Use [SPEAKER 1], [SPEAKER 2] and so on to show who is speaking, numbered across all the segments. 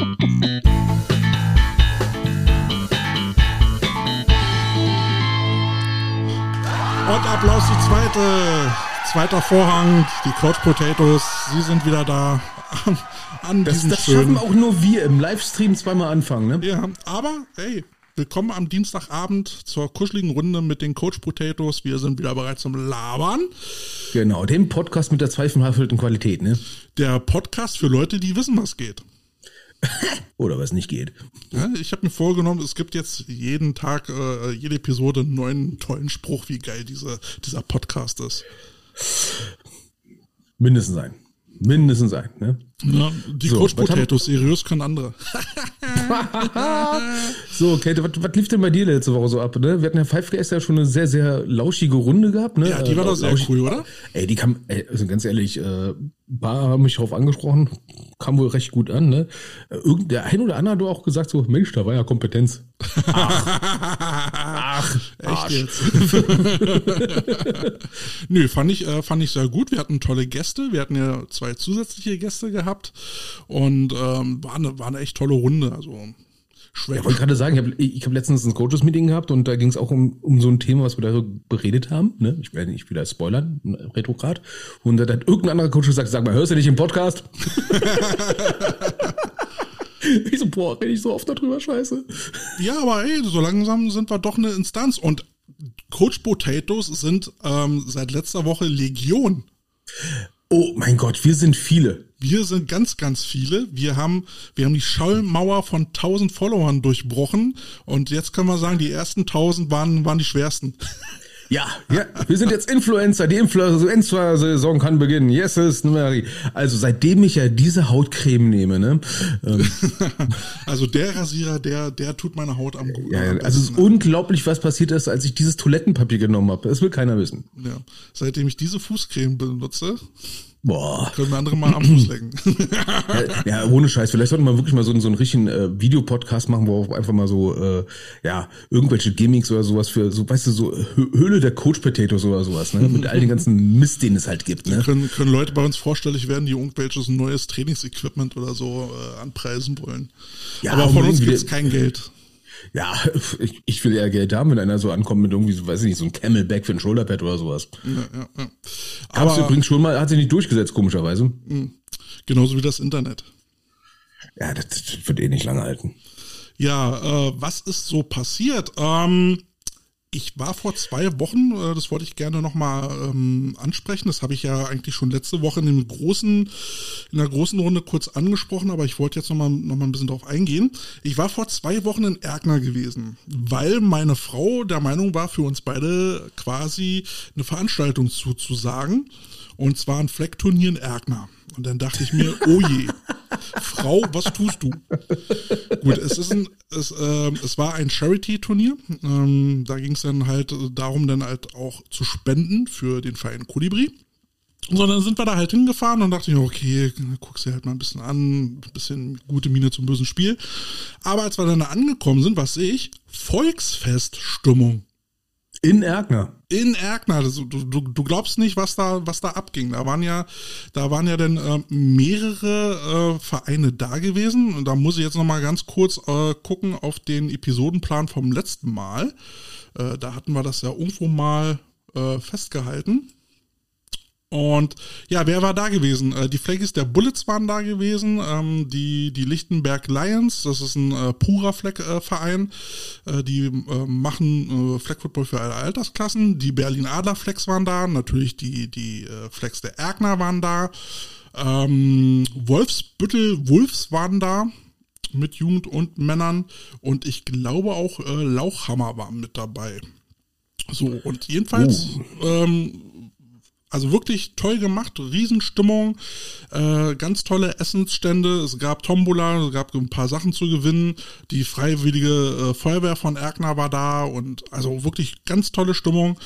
[SPEAKER 1] Und Applaus die zweite, zweiter Vorhang, die Couch Potatoes, sie sind wieder da
[SPEAKER 2] an das, Das schaffen auch nur wir im Livestream zweimal anfangen, ne?
[SPEAKER 1] Ja, aber hey, willkommen am Dienstagabend zur kuscheligen Runde mit den Coach Potatoes. Wir sind wieder bereit zum Labern.
[SPEAKER 2] Genau, dem Podcast mit der zweifelhaften Qualität, ne?
[SPEAKER 1] Der Podcast für Leute, die wissen, was geht.
[SPEAKER 2] Oder was nicht geht.
[SPEAKER 1] Ja, ich habe mir vorgenommen, es gibt jetzt jeden Tag, äh, jede Episode einen neuen tollen Spruch, wie geil diese, dieser Podcast ist.
[SPEAKER 2] Mindestens ein. Mindestens ein, ne?
[SPEAKER 1] Ja, die so, Coach Potatoes, seriös können andere.
[SPEAKER 2] so, Kate, was, lief denn bei dir letzte Woche so ab? Ne? Wir hatten ja Five Guys ja schon eine sehr, sehr lauschige Runde gehabt. Ne?
[SPEAKER 1] Ja, die war doch sehr cool, oder?
[SPEAKER 2] Ey, die kam, ey, also ganz ehrlich, äh, paar haben mich darauf angesprochen, kam wohl recht gut an. Ne? Irgend, der ein oder andere hat auch gesagt so, Mensch, da war ja Kompetenz. Ach,
[SPEAKER 1] ach echt jetzt? Nö, fand ich, äh, fand ich sehr gut. Wir hatten tolle Gäste. Wir hatten ja zwei zusätzliche Gäste gehabt gehabt und ähm, war, eine, war eine echt tolle Runde. Also
[SPEAKER 2] schwer. Ich wollte gerade sagen, ich habe ich hab letztens ein Coaches-Meeting gehabt und da ging es auch um, um so ein Thema, was wir da beredet haben. Ne? Ich werde nicht wieder spoilern, Retrograd. Und da hat irgendein anderer Coach gesagt, sag mal, hörst du nicht im Podcast? ich so, boah, rede ich so oft darüber, scheiße.
[SPEAKER 1] Ja, aber ey, so langsam sind wir doch eine Instanz. Und Coach Potatoes sind ähm, seit letzter Woche Legion.
[SPEAKER 2] Oh mein Gott, wir sind viele.
[SPEAKER 1] Wir sind ganz, ganz viele. Wir haben, wir haben die Schallmauer von 1000 Followern durchbrochen. Und jetzt können wir sagen, die ersten 1000 waren, waren die schwersten.
[SPEAKER 2] Ja, ja, wir sind jetzt Influencer. Die Influencer-Saison kann beginnen. Yes, is Mary. Also seitdem ich ja diese Hautcreme nehme, ne? Ähm,
[SPEAKER 1] also der Rasierer, der, der tut meine Haut am guten.
[SPEAKER 2] Ja, also es ist ne? unglaublich, was passiert ist, als ich dieses Toilettenpapier genommen habe. Das will keiner wissen.
[SPEAKER 1] Ja, seitdem ich diese Fußcreme benutze, Boah. Können wir andere mal am Fuß lecken.
[SPEAKER 2] ja, ja, ohne Scheiß. Vielleicht sollten wir wirklich mal so, so einen richtigen äh, Videopodcast machen, wo einfach mal so, äh, ja, irgendwelche Gimmicks oder sowas für, so, weißt du, so Höhle der Coach Potatoes oder sowas, ne? Mit all den ganzen Mist, den es halt gibt, ne?
[SPEAKER 1] Können, können Leute bei uns vorstellig werden, die irgendwelches neues Trainingsequipment oder so äh, anpreisen wollen. Ja, Aber von uns gibt's kein Geld.
[SPEAKER 2] Ja, ich, ich will eher Geld haben, wenn einer so ankommt mit irgendwie, so, weiß ich nicht, so ein Camelback für ein Shoulderpad oder sowas. Ja, ja, ja. Aber Gab's übrigens schon mal, hat sich nicht durchgesetzt, komischerweise. Hm.
[SPEAKER 1] Genauso wie das Internet.
[SPEAKER 2] Ja, das, das wird eh nicht lange halten.
[SPEAKER 1] Ja, äh, was ist so passiert? Ähm, ich war vor zwei Wochen, äh, das wollte ich gerne nochmal ähm, ansprechen. Das habe ich ja eigentlich schon letzte Woche in dem großen, in der großen Runde kurz angesprochen, aber ich wollte jetzt nochmal noch mal ein bisschen drauf eingehen. Ich war vor zwei Wochen in Erkner gewesen, weil meine Frau der Meinung war, für uns beide quasi eine Veranstaltung zuzusagen. Und zwar ein Fleckturnier in Erkner. Und dann dachte ich mir, oh je, Frau, was tust du? Gut, es ist ein, es, äh, es war ein Charity-Turnier. Ähm, da ging es dann halt darum, dann halt auch zu spenden für den Verein Kolibri. So, dann sind wir da halt hingefahren und dachte ich, okay, guck's dir halt mal ein bisschen an, ein bisschen gute Miene zum bösen Spiel. Aber als wir dann angekommen sind, was sehe ich? Volksfeststimmung.
[SPEAKER 2] In Erkner.
[SPEAKER 1] In Erkner. Du, du, du glaubst nicht, was da, was da abging. Da waren ja, da waren ja dann äh, mehrere äh, Vereine da gewesen. Und da muss ich jetzt nochmal ganz kurz äh, gucken auf den Episodenplan vom letzten Mal. Äh, da hatten wir das ja irgendwo mal äh, festgehalten. Und ja, wer war da gewesen? Äh, die Flaggies der Bullets waren da gewesen, ähm, die, die Lichtenberg Lions, das ist ein äh, purer Fleck-Verein, äh, die äh, machen äh, Fleck-Football für alle Altersklassen. Die Berlin Adler Flecks waren da, natürlich die, die äh, Flecks der Erkner waren da. Ähm, Wolfsbüttel Wolfs waren da mit Jugend und Männern und ich glaube auch äh, Lauchhammer war mit dabei. So, und jedenfalls uh. ähm, also wirklich toll gemacht, Riesenstimmung, äh, ganz tolle Essensstände. Es gab Tombola, es gab ein paar Sachen zu gewinnen. Die freiwillige äh, Feuerwehr von Erkner war da und also wirklich ganz tolle Stimmung.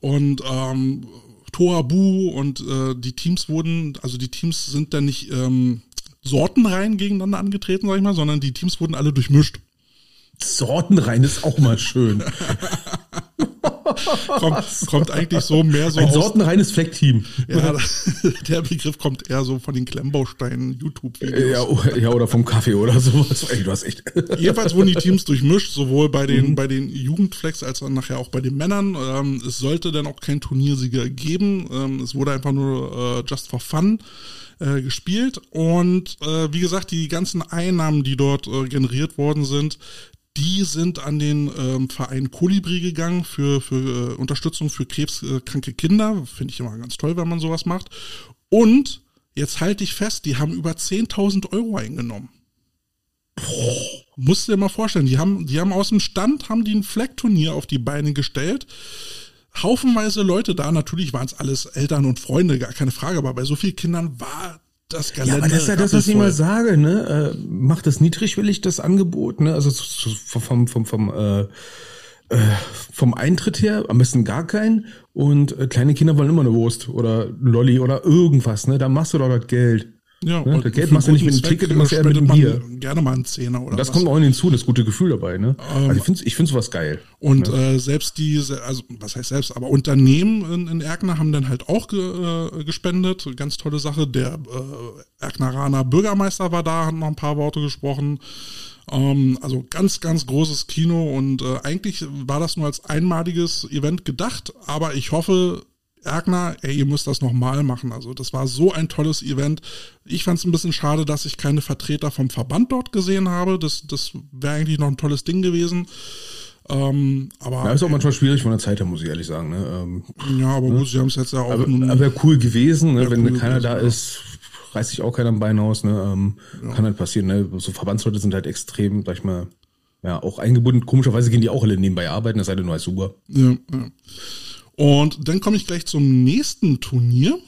[SPEAKER 1] Und ähm, Toabu und äh, die Teams wurden, also die Teams sind dann nicht ähm, sortenrein gegeneinander angetreten, sag ich mal, sondern die Teams wurden alle durchmischt.
[SPEAKER 2] Sortenrein ist auch mal schön.
[SPEAKER 1] kommt, kommt eigentlich so mehr so
[SPEAKER 2] Ein
[SPEAKER 1] aus.
[SPEAKER 2] sortenreines Fleckteam.
[SPEAKER 1] Ja, der Begriff kommt eher so von den Klemmbausteinen YouTube-Videos.
[SPEAKER 2] Ja, o- ja, oder vom Kaffee oder sowas. Ey, du hast echt.
[SPEAKER 1] Jedenfalls wurden die Teams durchmischt, sowohl bei den, bei den Jugendflex als auch nachher auch bei den Männern. Ähm, es sollte dann auch kein Turniersieger geben. Ähm, es wurde einfach nur äh, just for fun äh, gespielt. Und äh, wie gesagt, die ganzen Einnahmen, die dort äh, generiert worden sind, die sind an den ähm, Verein Kolibri gegangen für, für äh, Unterstützung für krebskranke Kinder. Finde ich immer ganz toll, wenn man sowas macht. Und jetzt halte ich fest, die haben über 10.000 Euro eingenommen. Musst du dir mal vorstellen, die haben, die haben aus dem Stand, haben die ein Fleckturnier auf die Beine gestellt. Haufenweise Leute da, natürlich waren es alles Eltern und Freunde, gar keine Frage, aber bei so vielen Kindern war das
[SPEAKER 2] Ja,
[SPEAKER 1] Gelände
[SPEAKER 2] aber das ist ja das, was ich immer sage, ne? Äh, macht das niedrigwillig, das Angebot, ne? Also so- so vom, vom, vom, äh, äh, vom Eintritt her am besten gar keinen. Und äh, kleine Kinder wollen immer eine Wurst oder Lolli oder irgendwas, ne? Da machst du doch das Geld.
[SPEAKER 1] Ja,
[SPEAKER 2] Ne?
[SPEAKER 1] und
[SPEAKER 2] Das Geld machst du nicht mit dem
[SPEAKER 1] Zweck
[SPEAKER 2] Ticket, machst du eher mit dem Bier.
[SPEAKER 1] Gerne mal einen Zehner oder
[SPEAKER 2] Das
[SPEAKER 1] was.
[SPEAKER 2] kommt auch hinzu, das gute Gefühl dabei, ne?
[SPEAKER 1] Ähm,
[SPEAKER 2] also ich finde ich find sowas geil.
[SPEAKER 1] Und äh, selbst diese, also was heißt selbst, aber Unternehmen in, in Erkner haben dann halt auch ge, äh, gespendet. Ganz tolle Sache. Der äh, Erkneraner Bürgermeister war da, hat noch ein paar Worte gesprochen. Ähm, also ganz, ganz großes Kino und äh, eigentlich war das nur als einmaliges Event gedacht, aber ich hoffe, Erkner, ey, ihr müsst das nochmal machen. Also das war so ein tolles Event. Ich fand es ein bisschen schade, dass ich keine Vertreter vom Verband dort gesehen habe. Das, das wäre eigentlich noch ein tolles Ding gewesen. Ähm, aber
[SPEAKER 2] Ja, ist auch manchmal schwierig von der Zeit her, muss ich ehrlich sagen. Ne? Ähm,
[SPEAKER 1] ja, aber gut, sie haben es jetzt ja auch
[SPEAKER 2] aber aber wäre cool gewesen, ne? Wenn
[SPEAKER 1] cool
[SPEAKER 2] keiner
[SPEAKER 1] gewesen,
[SPEAKER 2] da
[SPEAKER 1] ja.
[SPEAKER 2] ist, reißt sich auch keiner am Bein aus. Ne? Ähm, Kann halt passieren. Ne? So Verbandsleute sind halt extrem, sag ich mal, ja, auch eingebunden. Komischerweise gehen die auch alle nebenbei arbeiten, das sei denn nur als super.
[SPEAKER 1] Ja, ja. Und dann komme ich gleich zum nächsten Turnier.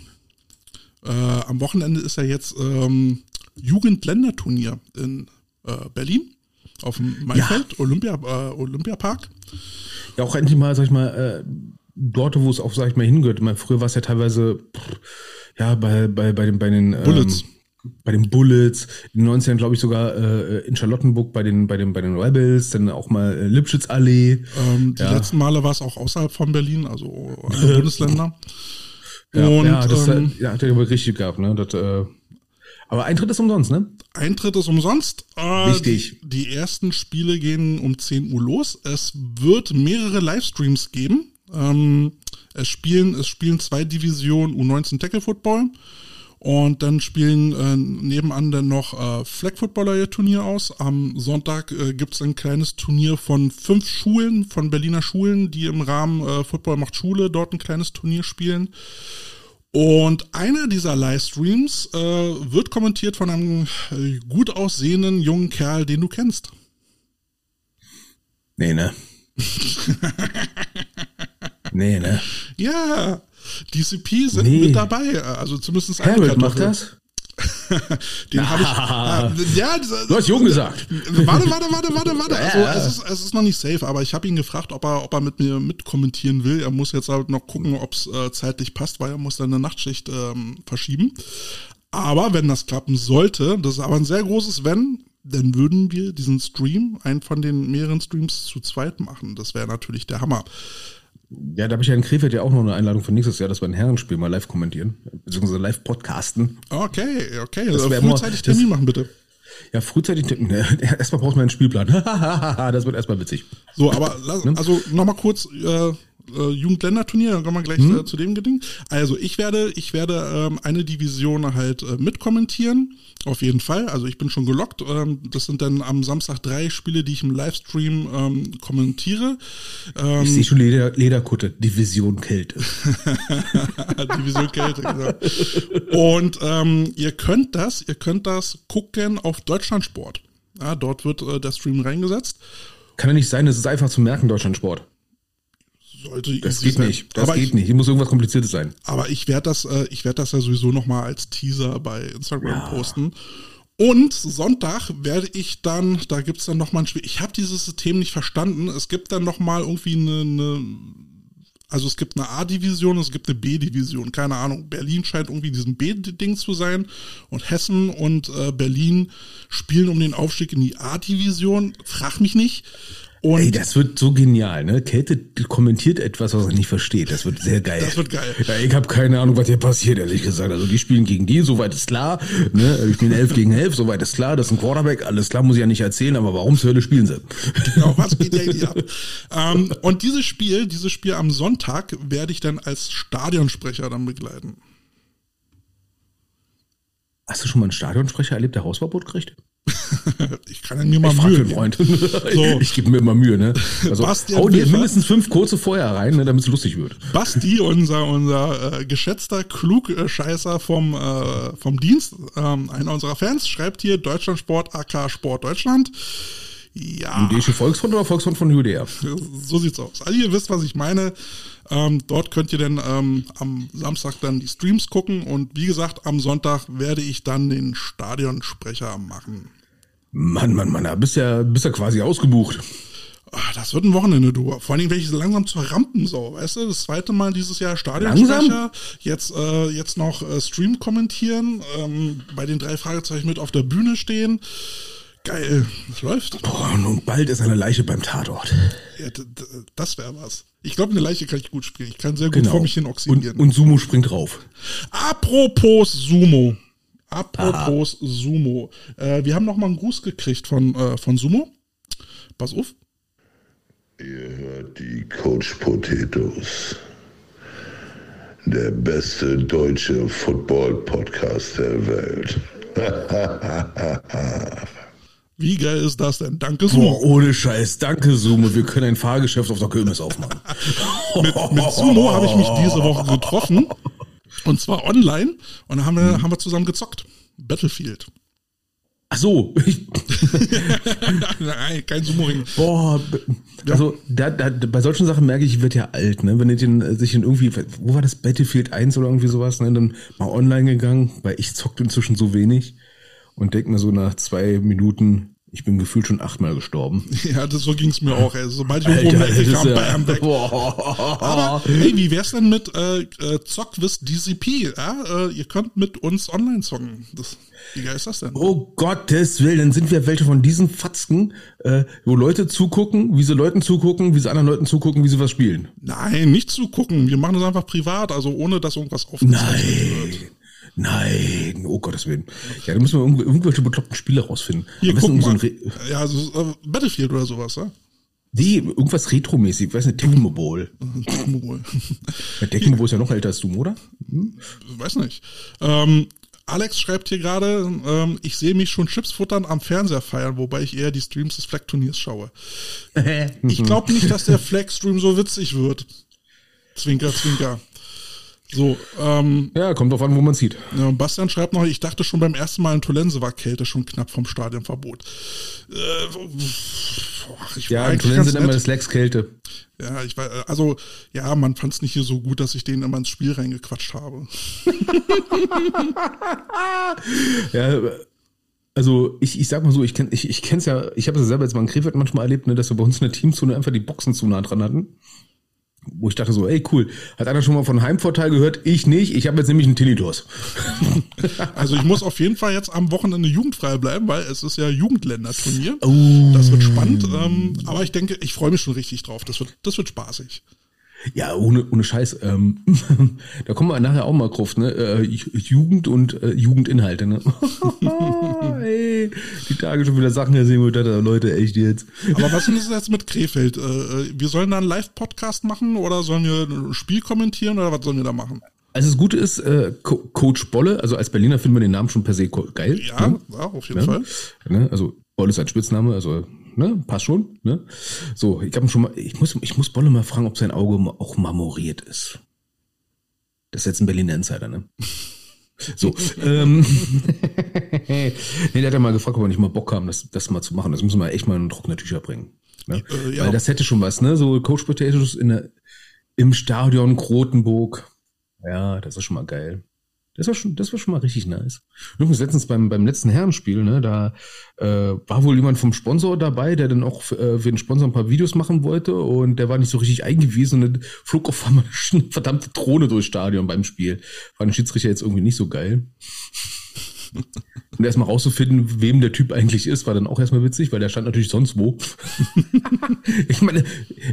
[SPEAKER 1] Äh, am Wochenende ist ja jetzt ähm, Jugendländerturnier in äh, Berlin auf dem Maifeld, Olympia, äh, Olympiapark.
[SPEAKER 2] Ja, auch endlich mal, sag ich mal, äh, dort, wo es auch, sag ich mal, hingehört. Ich meine, früher war es ja teilweise, pff, ja, bei, bei, bei den, bei den ähm,
[SPEAKER 1] Bullets.
[SPEAKER 2] Bei den Bullets, in den 90ern, glaube ich, sogar äh, in Charlottenburg bei den, bei den, bei den Rebels, dann auch mal äh, Lipschitzallee.
[SPEAKER 1] Ähm, die
[SPEAKER 2] Ja.
[SPEAKER 1] letzten Male war es auch außerhalb von Berlin, also andere Bundesländer.
[SPEAKER 2] Ja,
[SPEAKER 1] Und
[SPEAKER 2] ja, das
[SPEAKER 1] ähm,
[SPEAKER 2] äh, ja, hat er aber richtig gehabt, ne? Das, äh, aber Eintritt ist umsonst, ne?
[SPEAKER 1] Eintritt ist umsonst. Äh,
[SPEAKER 2] Wichtig.
[SPEAKER 1] Die, die ersten Spiele gehen um 10 Uhr los. Es wird mehrere Livestreams geben. Ähm, es spielen, es spielen zwei Divisionen U19 Tackle Football. Und dann spielen äh, nebenan dann noch äh, Flag Footballer ihr Turnier aus. Am Sonntag äh, gibt es ein kleines Turnier von fünf Schulen, von Berliner Schulen, die im Rahmen äh, Football macht Schule dort ein kleines Turnier spielen. Und einer dieser Livestreams äh, wird kommentiert von einem äh, gut aussehenden jungen Kerl, den du kennst.
[SPEAKER 2] Nee, ne? nee, ne?
[SPEAKER 1] Ja, DCP sind
[SPEAKER 2] Nee.
[SPEAKER 1] mit dabei. Also zumindest eine
[SPEAKER 2] Harold macht das?
[SPEAKER 1] Den habe ich. Ja, ja,
[SPEAKER 2] Du hast jung gesagt.
[SPEAKER 1] Warte, warte, warte, warte, warte. Also es ist, es ist noch nicht safe, aber ich habe ihn gefragt, ob er, ob er mit mir mitkommentieren will. Er muss jetzt halt noch gucken, ob es äh, zeitlich passt, weil er muss dann eine Nachtschicht ähm, verschieben. Aber wenn das klappen sollte, das ist aber ein sehr großes Wenn, dann würden wir diesen Stream, einen von den mehreren Streams zu zweit machen. Das wäre natürlich der Hammer.
[SPEAKER 2] Ja, da habe ich ja in Krefeld ja auch noch eine Einladung für nächstes Jahr, dass wir ein Herrenspiel mal live kommentieren, beziehungsweise live podcasten.
[SPEAKER 1] Okay, okay.
[SPEAKER 2] Das
[SPEAKER 1] Also frühzeitig
[SPEAKER 2] das-
[SPEAKER 1] Termin machen, bitte.
[SPEAKER 2] Ja, frühzeitig tippen. Ne? Erstmal braucht man einen Spielplan. das wird erstmal witzig.
[SPEAKER 1] So, aber
[SPEAKER 2] Ne?
[SPEAKER 1] also nochmal kurz äh, äh, Jugendländerturnier, dann kommen wir gleich
[SPEAKER 2] Mhm.
[SPEAKER 1] äh, zu dem Geding. Also ich werde, ich werde ähm, eine Division halt äh, mitkommentieren, auf jeden Fall. Also ich bin schon gelockt. Ähm, das sind dann am Samstag drei Spiele, die ich im Livestream ähm, kommentiere. Ähm,
[SPEAKER 2] Ich sehe schon Leder, Lederkutte, Division Kälte.
[SPEAKER 1] Division Kälte, genau. Und ähm, ihr könnt das, ihr könnt das gucken auf Deutschlandsport. Ja, dort wird äh, der Stream reingesetzt.
[SPEAKER 2] Kann ja nicht sein, das ist einfach zu merken, Deutschlandsport.
[SPEAKER 1] Sollte
[SPEAKER 2] Das geht
[SPEAKER 1] sein.
[SPEAKER 2] nicht. Das
[SPEAKER 1] aber
[SPEAKER 2] geht
[SPEAKER 1] ich,
[SPEAKER 2] nicht. Hier muss irgendwas Kompliziertes sein.
[SPEAKER 1] Aber ich werde das, äh, ich werde das ja sowieso noch mal als Teaser bei Instagram posten. Und Sonntag werde ich dann, da gibt's dann noch mal ein Spiel. Ich habe dieses System nicht verstanden. Es gibt dann noch mal irgendwie eine, eine also es gibt eine A-Division, es gibt eine B-Division, keine Ahnung. Berlin scheint irgendwie diesem B-Ding zu sein und Hessen und äh, Berlin spielen um den Aufstieg in die A-Division. Frag mich nicht.
[SPEAKER 2] Und Ey, das wird so genial, ne? Kälte kommentiert etwas, was er nicht versteht. Das wird sehr geil.
[SPEAKER 1] Das wird geil.
[SPEAKER 2] Ja, ich habe keine Ahnung, was hier passiert, ehrlich gesagt. Also die spielen gegen die, soweit ist klar. Ne? Ich bin elf gegen elf, soweit ist klar. Das ist ein Quarterback, alles klar, muss ich ja nicht erzählen, aber warum zur Hölle spielen sie?
[SPEAKER 1] Genau, was geht da hier ab? ähm, und dieses Spiel, dieses Spiel am Sonntag werde ich dann als Stadionsprecher dann begleiten.
[SPEAKER 2] Hast du schon mal einen Stadionsprecher erlebt, der Hausverbot kriegt?
[SPEAKER 1] ich kann ja mir mal ich Mühe
[SPEAKER 2] Freund. So. Ich gebe mir immer Mühe, ne? Also Bastian hau dir mindestens fünf kurze vorher rein, ne, damit es lustig wird.
[SPEAKER 1] Basti, unser, unser äh, geschätzter Klugscheißer vom, äh, vom Dienst, ähm, einer unserer Fans, schreibt hier Deutschlandsport AK Sport Deutschland.
[SPEAKER 2] Ja. Jüdische Volksfront oder Volksfront von Judäa?
[SPEAKER 1] So sieht's aus. Also ihr wisst, was ich meine. Ähm, dort könnt ihr dann ähm, am Samstag dann die Streams gucken und wie gesagt, am Sonntag werde ich dann den Stadionsprecher machen.
[SPEAKER 2] Mann, Mann, Mann, da bist ja, bist ja quasi ausgebucht.
[SPEAKER 1] Ach, das wird ein Wochenende, du. Vor allen Dingen werde ich langsam zur Rampensau, weißt du? Das zweite Mal dieses Jahr Stadionsprecher. Jetzt, äh, jetzt noch äh, Stream kommentieren, ähm, bei den drei Fragezeichen mit auf der Bühne stehen. Geil, das läuft.
[SPEAKER 2] Boah, und bald ist eine Leiche beim Tatort.
[SPEAKER 1] Ja, das wäre was. Ich glaube, eine Leiche kann ich gut spielen. Ich kann sehr gut genau. vor mich hin oxidieren.
[SPEAKER 2] Und, und Sumo springt rauf.
[SPEAKER 1] Apropos Sumo. Apropos Aha. Sumo. Äh, wir haben noch mal einen Gruß gekriegt von, äh, von Sumo. Pass auf.
[SPEAKER 3] Ihr hört die Coach Potatoes. Der beste deutsche Football-Podcast der Welt.
[SPEAKER 1] Wie geil ist das denn? Danke, Sumo.
[SPEAKER 2] Boah, ohne Scheiß. Danke, Sumo. Wir können ein Fahrgeschäft auf der Kirmes aufmachen.
[SPEAKER 1] mit, mit Sumo habe ich mich diese Woche getroffen. Und zwar online. Und da haben wir, hm. haben wir zusammen gezockt. Battlefield.
[SPEAKER 2] Ach so.
[SPEAKER 1] Nein, kein Sumo-Ring.
[SPEAKER 2] Boah, also da, da, bei solchen Sachen merke ich, ich werde ja alt, ne? Wenn ich den, sich in irgendwie, wo war das, Battlefield 1 oder irgendwie sowas, ne? Dann mal online gegangen, weil ich zockt inzwischen so wenig und denke mir so nach zwei Minuten, ich bin gefühlt schon achtmal gestorben.
[SPEAKER 1] Ja, das, so ging's mir auch. Sobald ich irgendwo Alter, kam, ja, bam, weg. Boah. Aber hey, wie wär's denn mit äh, äh, Zockwiss DCP? Ja? Äh, ihr könnt mit uns online zocken. Das, wie geil ist das denn?
[SPEAKER 2] Oh Gottes Willen, dann sind wir welche von diesen Fatzken, äh, wo Leute zugucken, wie sie Leuten zugucken, wie sie anderen Leuten zugucken, wie sie was spielen.
[SPEAKER 1] Nein, nicht zugucken. Wir machen das einfach privat, also ohne dass irgendwas aufgezeichnet wird.
[SPEAKER 2] Nein, oh Gottes Willen. Ja, da müssen wir irgendwelche bekloppten Spiele rausfinden.
[SPEAKER 1] Hier, guck mal. So ja, so, äh, Battlefield oder sowas, ja?
[SPEAKER 2] Nee, irgendwas Retro-mäßig, weiß nicht, Tecmo Bowl. Tecmo Bowl. ja, Tecmo Bowl ist ja noch älter als du, oder? Hm?
[SPEAKER 1] Weiß nicht. Ähm, Alex schreibt hier gerade, ähm, ich sehe mich schon Chips futtern am Fernseher feiern, wobei ich eher die Streams des Flag-Turniers schaue. ich glaube nicht, dass der Flag-Stream so witzig wird. Zwinker, zwinker. So, ähm,
[SPEAKER 2] ja, kommt drauf an, wo man sieht.
[SPEAKER 1] Ja, Bastian schreibt noch, ich dachte schon beim ersten Mal in Tolense war Kälte schon knapp vom Stadionverbot. Äh,
[SPEAKER 2] ich ja, in Tolense sind immer das Lex Kälte.
[SPEAKER 1] Ja, ich war, also, ja, man fand es nicht hier so gut, dass ich denen immer ins Spiel reingequatscht habe.
[SPEAKER 2] ja, also ich, ich sag mal so, ich kenn, ich, ich kenn's ja, ich habe es ja selber jetzt mal in Krefeld manchmal erlebt, ne, dass wir bei uns in der Teamzone einfach die Boxen zu nah dran hatten wo ich dachte so, ey cool, hat einer schon mal von Heimvorteil gehört? Ich nicht, ich habe jetzt nämlich einen Tinnitus.
[SPEAKER 1] Also ich muss auf jeden Fall jetzt am Wochenende jugendfrei bleiben, weil es ist ja Jugendländerturnier. Oh. Das wird spannend, ähm, aber ich denke, ich freue mich schon richtig drauf. Das wird, das wird spaßig.
[SPEAKER 2] Ja, ohne, ohne Scheiß. Ähm, da kommen wir nachher auch mal drauf, ne? Äh, Jugend und äh, Jugendinhalte, ne? hey, die Tage schon wieder Sachen erzählen, wo ich dachte, Leute, echt jetzt.
[SPEAKER 1] Aber was ist jetzt mit Krefeld? Äh, äh, wir sollen da einen Live-Podcast machen oder sollen wir ein Spiel kommentieren oder was sollen wir da machen?
[SPEAKER 2] Also das Gute ist, äh, Co Coach Bolle, also als Berliner finden wir den Namen schon per se geil.
[SPEAKER 1] Ja, ne? ja auf jeden ja? Fall.
[SPEAKER 2] Ne? Also Bolle ist ein Spitzname, also ne? Passt schon, ne? So, ich habe schon mal, ich muss, ich muss Bolle mal fragen, ob sein Auge auch marmoriert ist. Das ist jetzt ein Berliner Insider, ne? So, ähm, nee, der hat ja mal gefragt, ob wir nicht mal Bock haben, das, das mal zu machen. Das müssen wir echt mal in trockene Tücher bringen. Ne? Äh, ja. Weil das hätte schon was, ne? So Coach Potatoes in der, im Stadion Krotenburg. Ja, das ist schon mal geil. Das war schon, das war schon mal richtig nice. Übrigens letztens beim, beim letzten Herrenspiel, ne, da äh, war wohl jemand vom Sponsor dabei, der dann auch äh, für den Sponsor ein paar Videos machen wollte und der war nicht so richtig eingewiesen und flog auf einmal eine verdammte Drohne durchs Stadion beim Spiel. War den Schiedsrichter jetzt irgendwie nicht so geil. Und erstmal rauszufinden, wem der Typ eigentlich ist, war dann auch erstmal witzig, weil der stand natürlich sonst wo. ich meine,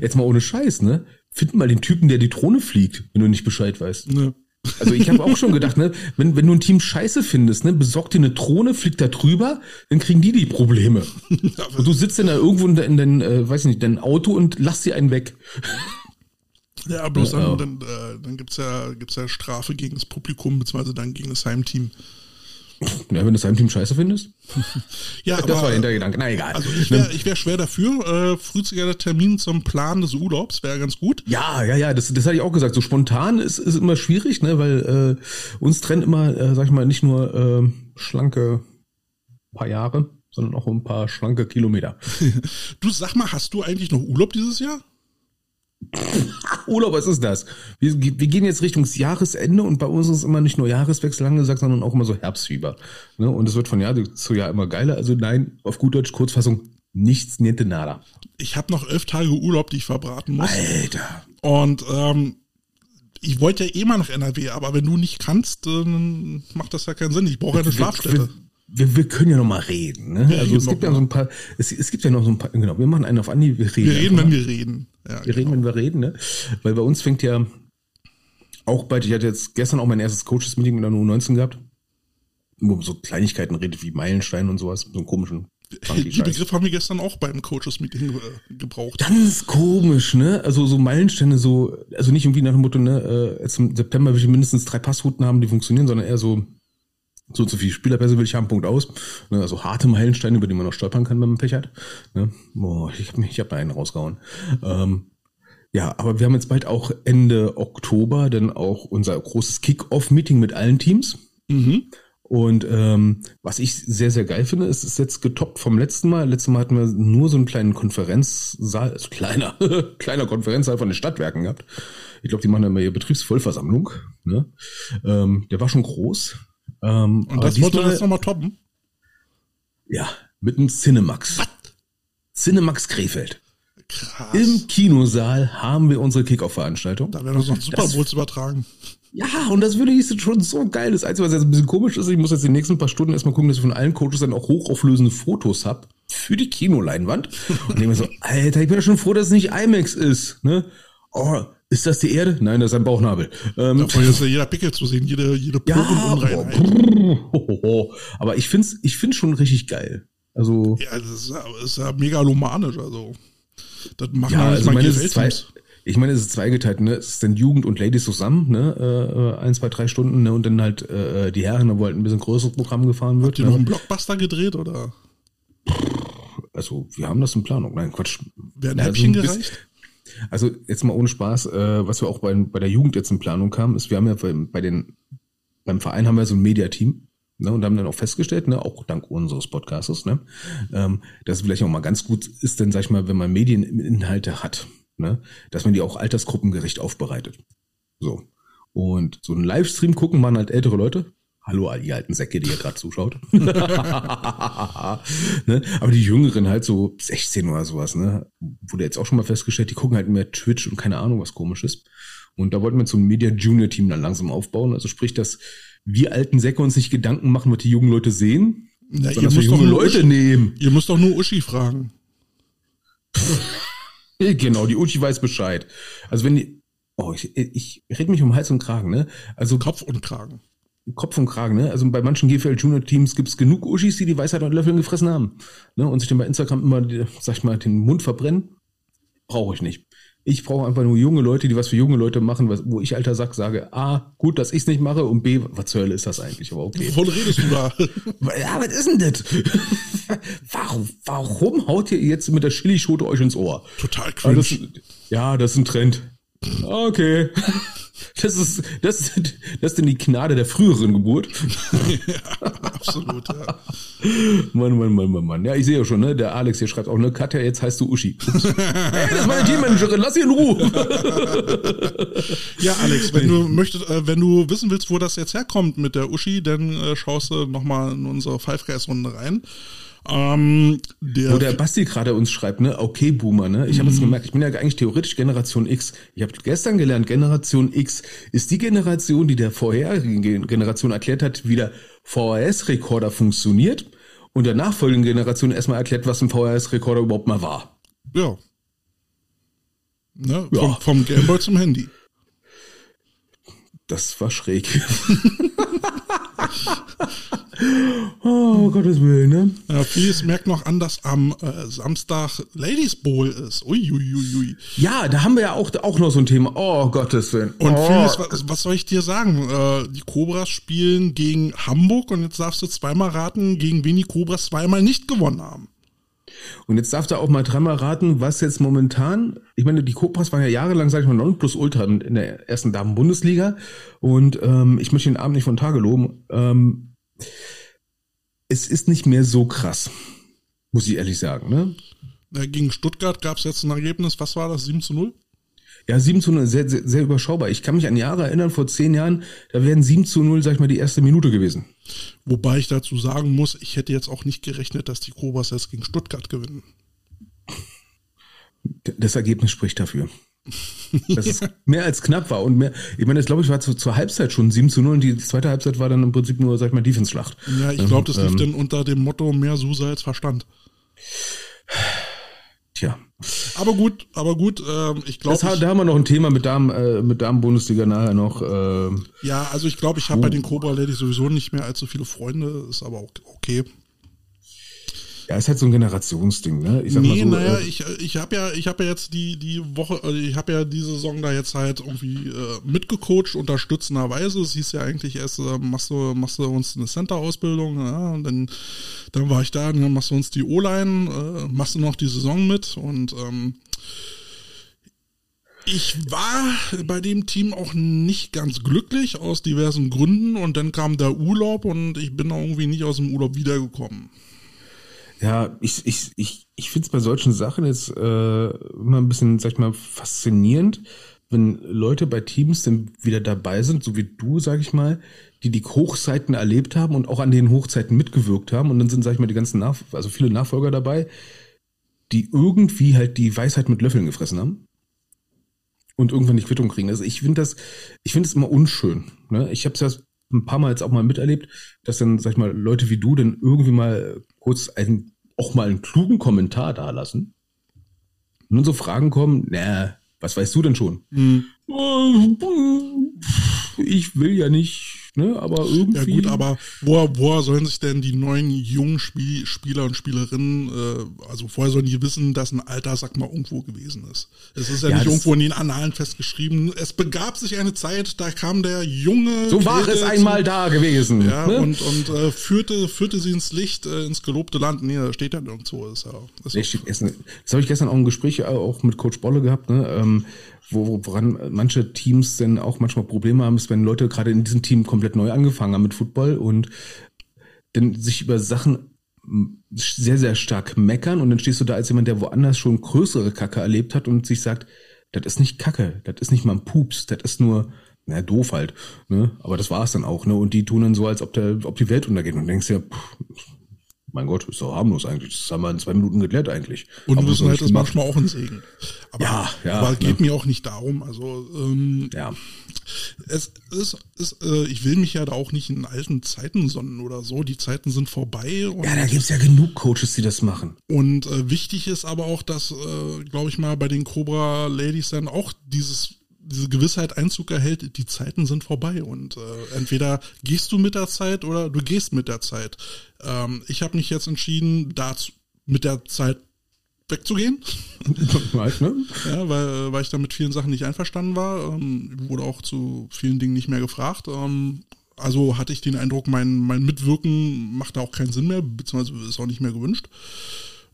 [SPEAKER 2] jetzt mal ohne Scheiß, ne? Find mal den Typen, der die Drohne fliegt, wenn du nicht Bescheid weißt.
[SPEAKER 1] Ne.
[SPEAKER 2] Also ich habe auch schon gedacht, ne, wenn, wenn du ein Team scheiße findest, ne, besorg dir eine Drohne, fliegt da drüber, dann kriegen die die Probleme. Und du sitzt dann da irgendwo in, in dein, äh, weiß ich nicht, dein Auto und lass sie einen weg.
[SPEAKER 1] Ja, bloß dann, dann, äh, dann gibt's ja, gibt's ja Strafe gegen das Publikum, beziehungsweise dann gegen das Heimteam.
[SPEAKER 2] Ja, wenn du Heimteam scheiße findest.
[SPEAKER 1] Ja,
[SPEAKER 2] Das war der Hintergedanke. Na egal.
[SPEAKER 1] Also ich wäre wär schwer dafür. Äh, frühzeitiger Termin zum Plan des Urlaubs wäre ganz gut.
[SPEAKER 2] Ja, ja, ja, das, das hatte ich auch gesagt. So spontan ist, ist immer schwierig, ne, weil äh, uns trennt immer, äh, sag ich mal, nicht nur äh, schlanke paar Jahre, sondern auch ein paar schlanke Kilometer.
[SPEAKER 1] Du sag mal, hast du eigentlich noch Urlaub dieses Jahr?
[SPEAKER 2] Urlaub, was ist das? Wir, wir gehen jetzt Richtung Jahresende und bei uns ist immer nicht nur Jahreswechsel angesagt, sondern auch immer so Herbstfieber. Ne? Und es wird von Jahr zu Jahr immer geiler. Also nein, auf gut Deutsch, Kurzfassung, nichts, niente nada.
[SPEAKER 1] Ich habe noch elf Tage Urlaub, die ich verbraten muss.
[SPEAKER 2] Alter.
[SPEAKER 1] Und ähm, ich wollte ja eh mal nach NRW, aber wenn du nicht kannst, dann macht das ja keinen Sinn. Ich brauche ja eine Schlafstätte.
[SPEAKER 2] Wir, wir können ja noch mal reden. Ne?
[SPEAKER 1] Wir
[SPEAKER 2] also es
[SPEAKER 1] noch
[SPEAKER 2] gibt ja
[SPEAKER 1] mal.
[SPEAKER 2] so ein paar, es, es gibt ja noch so ein paar, genau, wir machen einen auf Andi, wir reden.
[SPEAKER 1] Wir reden, wenn wir reden. Ja,
[SPEAKER 2] Wir reden, wenn wir reden, ne? Weil bei uns fängt ja auch bald, ich hatte jetzt gestern auch mein erstes Coaches-Meeting mit der U19 gehabt, wo man so Kleinigkeiten redet wie Meilenstein und sowas, so einen komischen
[SPEAKER 1] Die
[SPEAKER 2] Scheiß.
[SPEAKER 1] Begriffe haben wir gestern auch beim Coaches-Meeting äh, gebraucht.
[SPEAKER 2] Ganz komisch, ne? Also so Meilensteine, so, also nicht irgendwie nach dem Motto, ne, äh, jetzt im September will ich mindestens drei Passrouten haben, die funktionieren, sondern eher so, so so viel Spielerpässe will ich haben, Punkt aus. Ne, also harte Meilensteine, über die man noch stolpern kann, wenn man Pech hat. Ne? Boah, ich habe ich hab da einen rausgehauen. Ähm, ja, aber wir haben jetzt bald auch Ende Oktober dann auch unser großes Kick-Off-Meeting mit allen Teams.
[SPEAKER 1] Mhm.
[SPEAKER 2] Und ähm, was ich sehr, sehr geil finde, ist, ist jetzt getoppt vom letzten Mal. Letztes Mal hatten wir nur so einen kleinen Konferenzsaal, also kleiner, kleiner Konferenzsaal von den Stadtwerken gehabt. Ich glaube, die machen dann mal ihre Betriebsvollversammlung. Ne? Ähm, der war schon groß. Ähm,
[SPEAKER 1] Und das wollte das nochmal toppen.
[SPEAKER 2] Ja, mit einem Cinemax. Cinemax Krefeld.
[SPEAKER 1] Krass.
[SPEAKER 2] Im Kinosaal haben wir unsere Kickoff-Veranstaltung.
[SPEAKER 1] da werden wir noch Super Bowls übertragen.
[SPEAKER 2] Ja, und das würde ich schon so geil. Das Einzige, was jetzt ein bisschen komisch ist, ich muss jetzt die nächsten paar Stunden erstmal gucken, dass ich von allen Coaches dann auch hochauflösende Fotos hab für die Kinoleinwand. Und ich mir so, Alter, ich bin ja schon froh, dass es nicht IMAX ist. Ne? Oh, ist das die Erde? Nein, das ist ein Bauchnabel. Ähm,
[SPEAKER 1] Davon ist ja jeder Pickel zu sehen, jede, jede
[SPEAKER 2] ja, brrr, aber ich find's, ich find's schon richtig geil. Also,
[SPEAKER 1] Ja, das ist ja, das ist ja megalomanisch, also. Das machen
[SPEAKER 2] ja, also meine, es zwei, ich meine, es ist zweigeteilt, ne? Es ist dann Jugend und Ladies zusammen, ne? Äh, äh, ein, zwei, drei Stunden, ne? Und dann halt äh, die Herren, wo halt ein bisschen größeres Programm gefahren wird.
[SPEAKER 1] Habt ihr
[SPEAKER 2] ne?
[SPEAKER 1] noch einen Blockbuster gedreht oder
[SPEAKER 2] Also, wir haben das in Planung. Nein, Quatsch.
[SPEAKER 1] werden Häppchen
[SPEAKER 2] so ein bisschen-
[SPEAKER 1] gereicht?
[SPEAKER 2] Also, jetzt mal ohne Spaß, äh, was wir auch bei, bei der Jugend jetzt in Planung haben, ist, wir haben ja bei, bei den, beim Verein haben wir so ein Mediateam, ne, und haben dann auch festgestellt, ne, auch dank unseres Podcastes, ne, ähm, dass es vielleicht auch mal ganz gut ist, denn, sag ich mal, wenn man Medieninhalte hat, ne, dass man die auch altersgruppengerecht aufbereitet. So. Und so einen Livestream gucken machen halt ältere Leute. Hallo, all ihr alten Säcke, die ihr gerade zuschaut. ne? Aber die Jüngeren halt so 16 oder sowas, ne? Wurde jetzt auch schon mal festgestellt, die gucken halt mehr Twitch und keine Ahnung, was komisches. Und da wollten wir so ein Media Junior Team dann langsam aufbauen. Also sprich, dass wir alten Säcke uns nicht Gedanken machen, was die jungen Leute sehen,
[SPEAKER 1] Ja,
[SPEAKER 2] sondern dass wir junge
[SPEAKER 1] nur
[SPEAKER 2] Leute
[SPEAKER 1] Uschi,
[SPEAKER 2] nehmen.
[SPEAKER 1] ihr müsst doch nur Uschi fragen.
[SPEAKER 2] Genau, die Uchi weiß Bescheid. Also wenn die, oh, ich, ich rede mich um Hals und Kragen, ne? Also
[SPEAKER 1] Kopf und Kragen.
[SPEAKER 2] Kopf und Kragen, ne? Also bei manchen GFL Junior Teams gibt's genug Uschis, die die Weisheit und Löffeln gefressen haben, ne? Und sich dann bei Instagram immer, sag ich mal, den Mund verbrennen. Brauche ich nicht. Ich brauche einfach nur junge Leute, die was für junge Leute machen, was, wo ich alter Sack sage, A, gut, dass ich's nicht mache und B, was zur Hölle ist das eigentlich, aber okay.
[SPEAKER 1] Wovon redest du da?
[SPEAKER 2] Ja, was ist denn das? warum, warum haut ihr jetzt mit der Chilischote euch ins Ohr?
[SPEAKER 1] Total cringe.
[SPEAKER 2] das, ja, das ist ein Trend. Okay. Das ist, das, das ist denn die Gnade der früheren Geburt.
[SPEAKER 1] Absolut, ja.
[SPEAKER 2] Mann, Mann, Mann, Mann, Mann. Ja, ich sehe ja schon, ne? Der Alex hier schreibt auch, ne? Katja, jetzt heißt du Uschi. Hey, das ist meine Teammanagerin, lass sie in Ruhe.
[SPEAKER 1] Ja, Alex, wenn du möchtest, äh, wenn du wissen willst, wo das jetzt herkommt mit der Uschi, dann äh, schaust du nochmal in unsere Five Guys Runde rein. Ähm, der,
[SPEAKER 2] Wo der Basti gerade uns schreibt, ne? Okay, Boomer, ne? Ich habe jetzt gemerkt, ich bin ja eigentlich theoretisch Generation X. Ich habe gestern gelernt, Generation X ist die Generation, die der vorherigen Generation erklärt hat, wieder VHS-Rekorder funktioniert und der nachfolgenden Generation erstmal erklärt, was ein VHS-Rekorder überhaupt mal war.
[SPEAKER 1] Ja. Ne?
[SPEAKER 2] Ja.
[SPEAKER 1] Vom, vom Gameboy zum Handy.
[SPEAKER 2] Das war schräg. oh, Gottes Willen, ne?
[SPEAKER 1] Ja, Fies merkt noch an, dass am äh, Samstag Ladies Bowl ist. Uiuiui.
[SPEAKER 2] Ja, da haben wir ja auch, auch noch so ein Thema. Oh, Gottes Willen.
[SPEAKER 1] Und
[SPEAKER 2] oh.
[SPEAKER 1] Fies, was, was soll ich dir sagen? Äh, die Cobras spielen gegen Hamburg und jetzt darfst du zweimal raten, gegen wen die Cobras zweimal nicht gewonnen haben.
[SPEAKER 2] Und jetzt darf da auch mal dreimal raten, was jetzt momentan, ich meine, die Cobras waren ja jahrelang, sag ich mal, Nonplusultra in in der ersten Damen-Bundesliga. Und ähm, ich möchte den Abend nicht von Tage loben. Ähm, es ist nicht mehr so krass, muss ich ehrlich sagen. Ne?
[SPEAKER 1] Gegen Stuttgart gab es jetzt ein Ergebnis, was war das, 7 zu 0?
[SPEAKER 2] Ja, 7 zu 0, sehr, sehr, sehr überschaubar. Ich kann mich an Jahre erinnern, vor zehn Jahren, da wären 7 zu 0, sag ich mal, die erste Minute gewesen.
[SPEAKER 1] Wobei ich dazu sagen muss, ich hätte jetzt auch nicht gerechnet, dass die Cobras jetzt gegen Stuttgart gewinnen.
[SPEAKER 2] Das Ergebnis spricht dafür. Dass es mehr als knapp war. Und mehr, ich meine, das glaube ich war zu, zur Halbzeit schon 7 zu 0 und die zweite Halbzeit war dann im Prinzip nur, sag ich mal, Defense-Schlacht.
[SPEAKER 1] Ja, ich glaube, das lief
[SPEAKER 2] Ähm,
[SPEAKER 1] dann unter dem Motto mehr Suse als Verstand.
[SPEAKER 2] Tja.
[SPEAKER 1] Aber gut, aber gut, ähm, ich glaube,
[SPEAKER 2] da haben wir noch ein Thema mit Damen, äh, mit Damen-Bundesliga nachher noch. Äh,
[SPEAKER 1] ja, also ich glaube, ich habe bei den Cobra Ladies sowieso nicht mehr allzu viele Freunde, ist aber auch okay.
[SPEAKER 2] Ja, ist halt so ein Generationsding, ne? Ich sag
[SPEAKER 1] Nee,
[SPEAKER 2] mal so,
[SPEAKER 1] naja,
[SPEAKER 2] äh,
[SPEAKER 1] ich, ich habe ja, ich habe ja jetzt die, die Woche, äh, ich habe ja die Saison da jetzt halt irgendwie äh, mitgecoacht, unterstützenderweise. Es hieß ja eigentlich erst, äh, machst du, machst du uns eine Center-Ausbildung, ja, und dann, dann war ich da, und dann machst du uns die O-Line, äh, machst du noch die Saison mit und ähm, ich war bei dem Team auch nicht ganz glücklich aus diversen Gründen und dann kam der Urlaub und ich bin da irgendwie nicht aus dem Urlaub wiedergekommen.
[SPEAKER 2] Ja, ich, ich, ich, ich finde es bei solchen Sachen jetzt äh, immer ein bisschen, sag ich mal, faszinierend, wenn Leute bei Teams dann wieder dabei sind, so wie du, sag ich mal, die die Hochzeiten erlebt haben und auch an den Hochzeiten mitgewirkt haben. Und dann sind, sag ich mal, die ganzen Nach also viele Nachfolger dabei, die irgendwie halt die Weisheit mit Löffeln gefressen haben und irgendwann die Quittung kriegen. Also ich finde das, ich finde es immer unschön. Ne? Ich habe es ja ein paar Mal jetzt auch mal miterlebt, dass dann, sag ich mal, Leute wie du dann irgendwie mal kurz einen, auch mal einen klugen Kommentar da lassen. Und dann so Fragen kommen, na, was weißt du denn schon? Ich will ja nicht, ne, aber irgendwie.
[SPEAKER 1] Ja gut, aber woher, woher sollen sich denn die neuen jungen Spiel, Spieler und Spielerinnen, äh, also vorher sollen die wissen, dass ein alter Sack mal irgendwo gewesen ist. Es ist ja,
[SPEAKER 2] Ja,
[SPEAKER 1] nicht irgendwo in den Annalen festgeschrieben. Es begab sich eine Zeit, da kam der junge...
[SPEAKER 2] so war es einmal da gewesen.
[SPEAKER 1] zu- Ja,
[SPEAKER 2] ne?
[SPEAKER 1] und, und äh, führte, führte sie ins Licht, äh, ins gelobte Land. Nee, da steht ja nirgendwo. Ist ja, ist
[SPEAKER 2] Nee, steht Das habe ich gestern auch im Gespräch äh, auch mit Coach Bolle gehabt, ne? ähm, wo, woran manche Teams denn auch manchmal Probleme haben, ist, wenn Leute gerade in diesem Team komplett neu angefangen haben mit Football und dann sich über Sachen sehr, sehr stark meckern und dann stehst du da als jemand, der woanders schon größere Kacke erlebt hat und sich sagt, das ist nicht Kacke, das ist nicht mal ein Pups, das ist nur, na doof halt, ne? Aber das war's dann auch, ne? Und die tun dann so, als ob der, ob die Welt untergeht und denkst ja, pff, mein Gott, ist doch harmlos eigentlich. Das haben wir in zwei Minuten geklärt eigentlich.
[SPEAKER 1] Und
[SPEAKER 2] Aber
[SPEAKER 1] Unwissenheit
[SPEAKER 2] so
[SPEAKER 1] ist
[SPEAKER 2] gemacht.
[SPEAKER 1] manchmal auch ein Segen. Aber,
[SPEAKER 2] Ja, ja,
[SPEAKER 1] aber
[SPEAKER 2] ne?
[SPEAKER 1] geht mir auch nicht darum. Also ähm,
[SPEAKER 2] Ja.
[SPEAKER 1] es ist, ist äh, ich will mich ja da auch nicht in alten Zeiten sonnen oder so. Die Zeiten sind vorbei.
[SPEAKER 2] Ja, da gibt's ja genug Coaches, die das machen.
[SPEAKER 1] und äh, wichtig ist aber auch, dass, äh, glaube ich mal, bei den Cobra Ladies dann auch dieses diese Gewissheit Einzug erhält, die Zeiten sind vorbei und äh, entweder gehst du mit der Zeit oder du gehst mit der Zeit. Ähm, ich habe mich jetzt entschieden, dazu mit der Zeit wegzugehen.
[SPEAKER 2] halt, ne?
[SPEAKER 1] Ja, weil, weil ich da mit vielen Sachen nicht einverstanden war. Ähm, wurde auch zu vielen Dingen nicht mehr gefragt. Ähm, also hatte ich den Eindruck, mein, mein Mitwirken macht da auch keinen Sinn mehr, beziehungsweise ist auch nicht mehr gewünscht.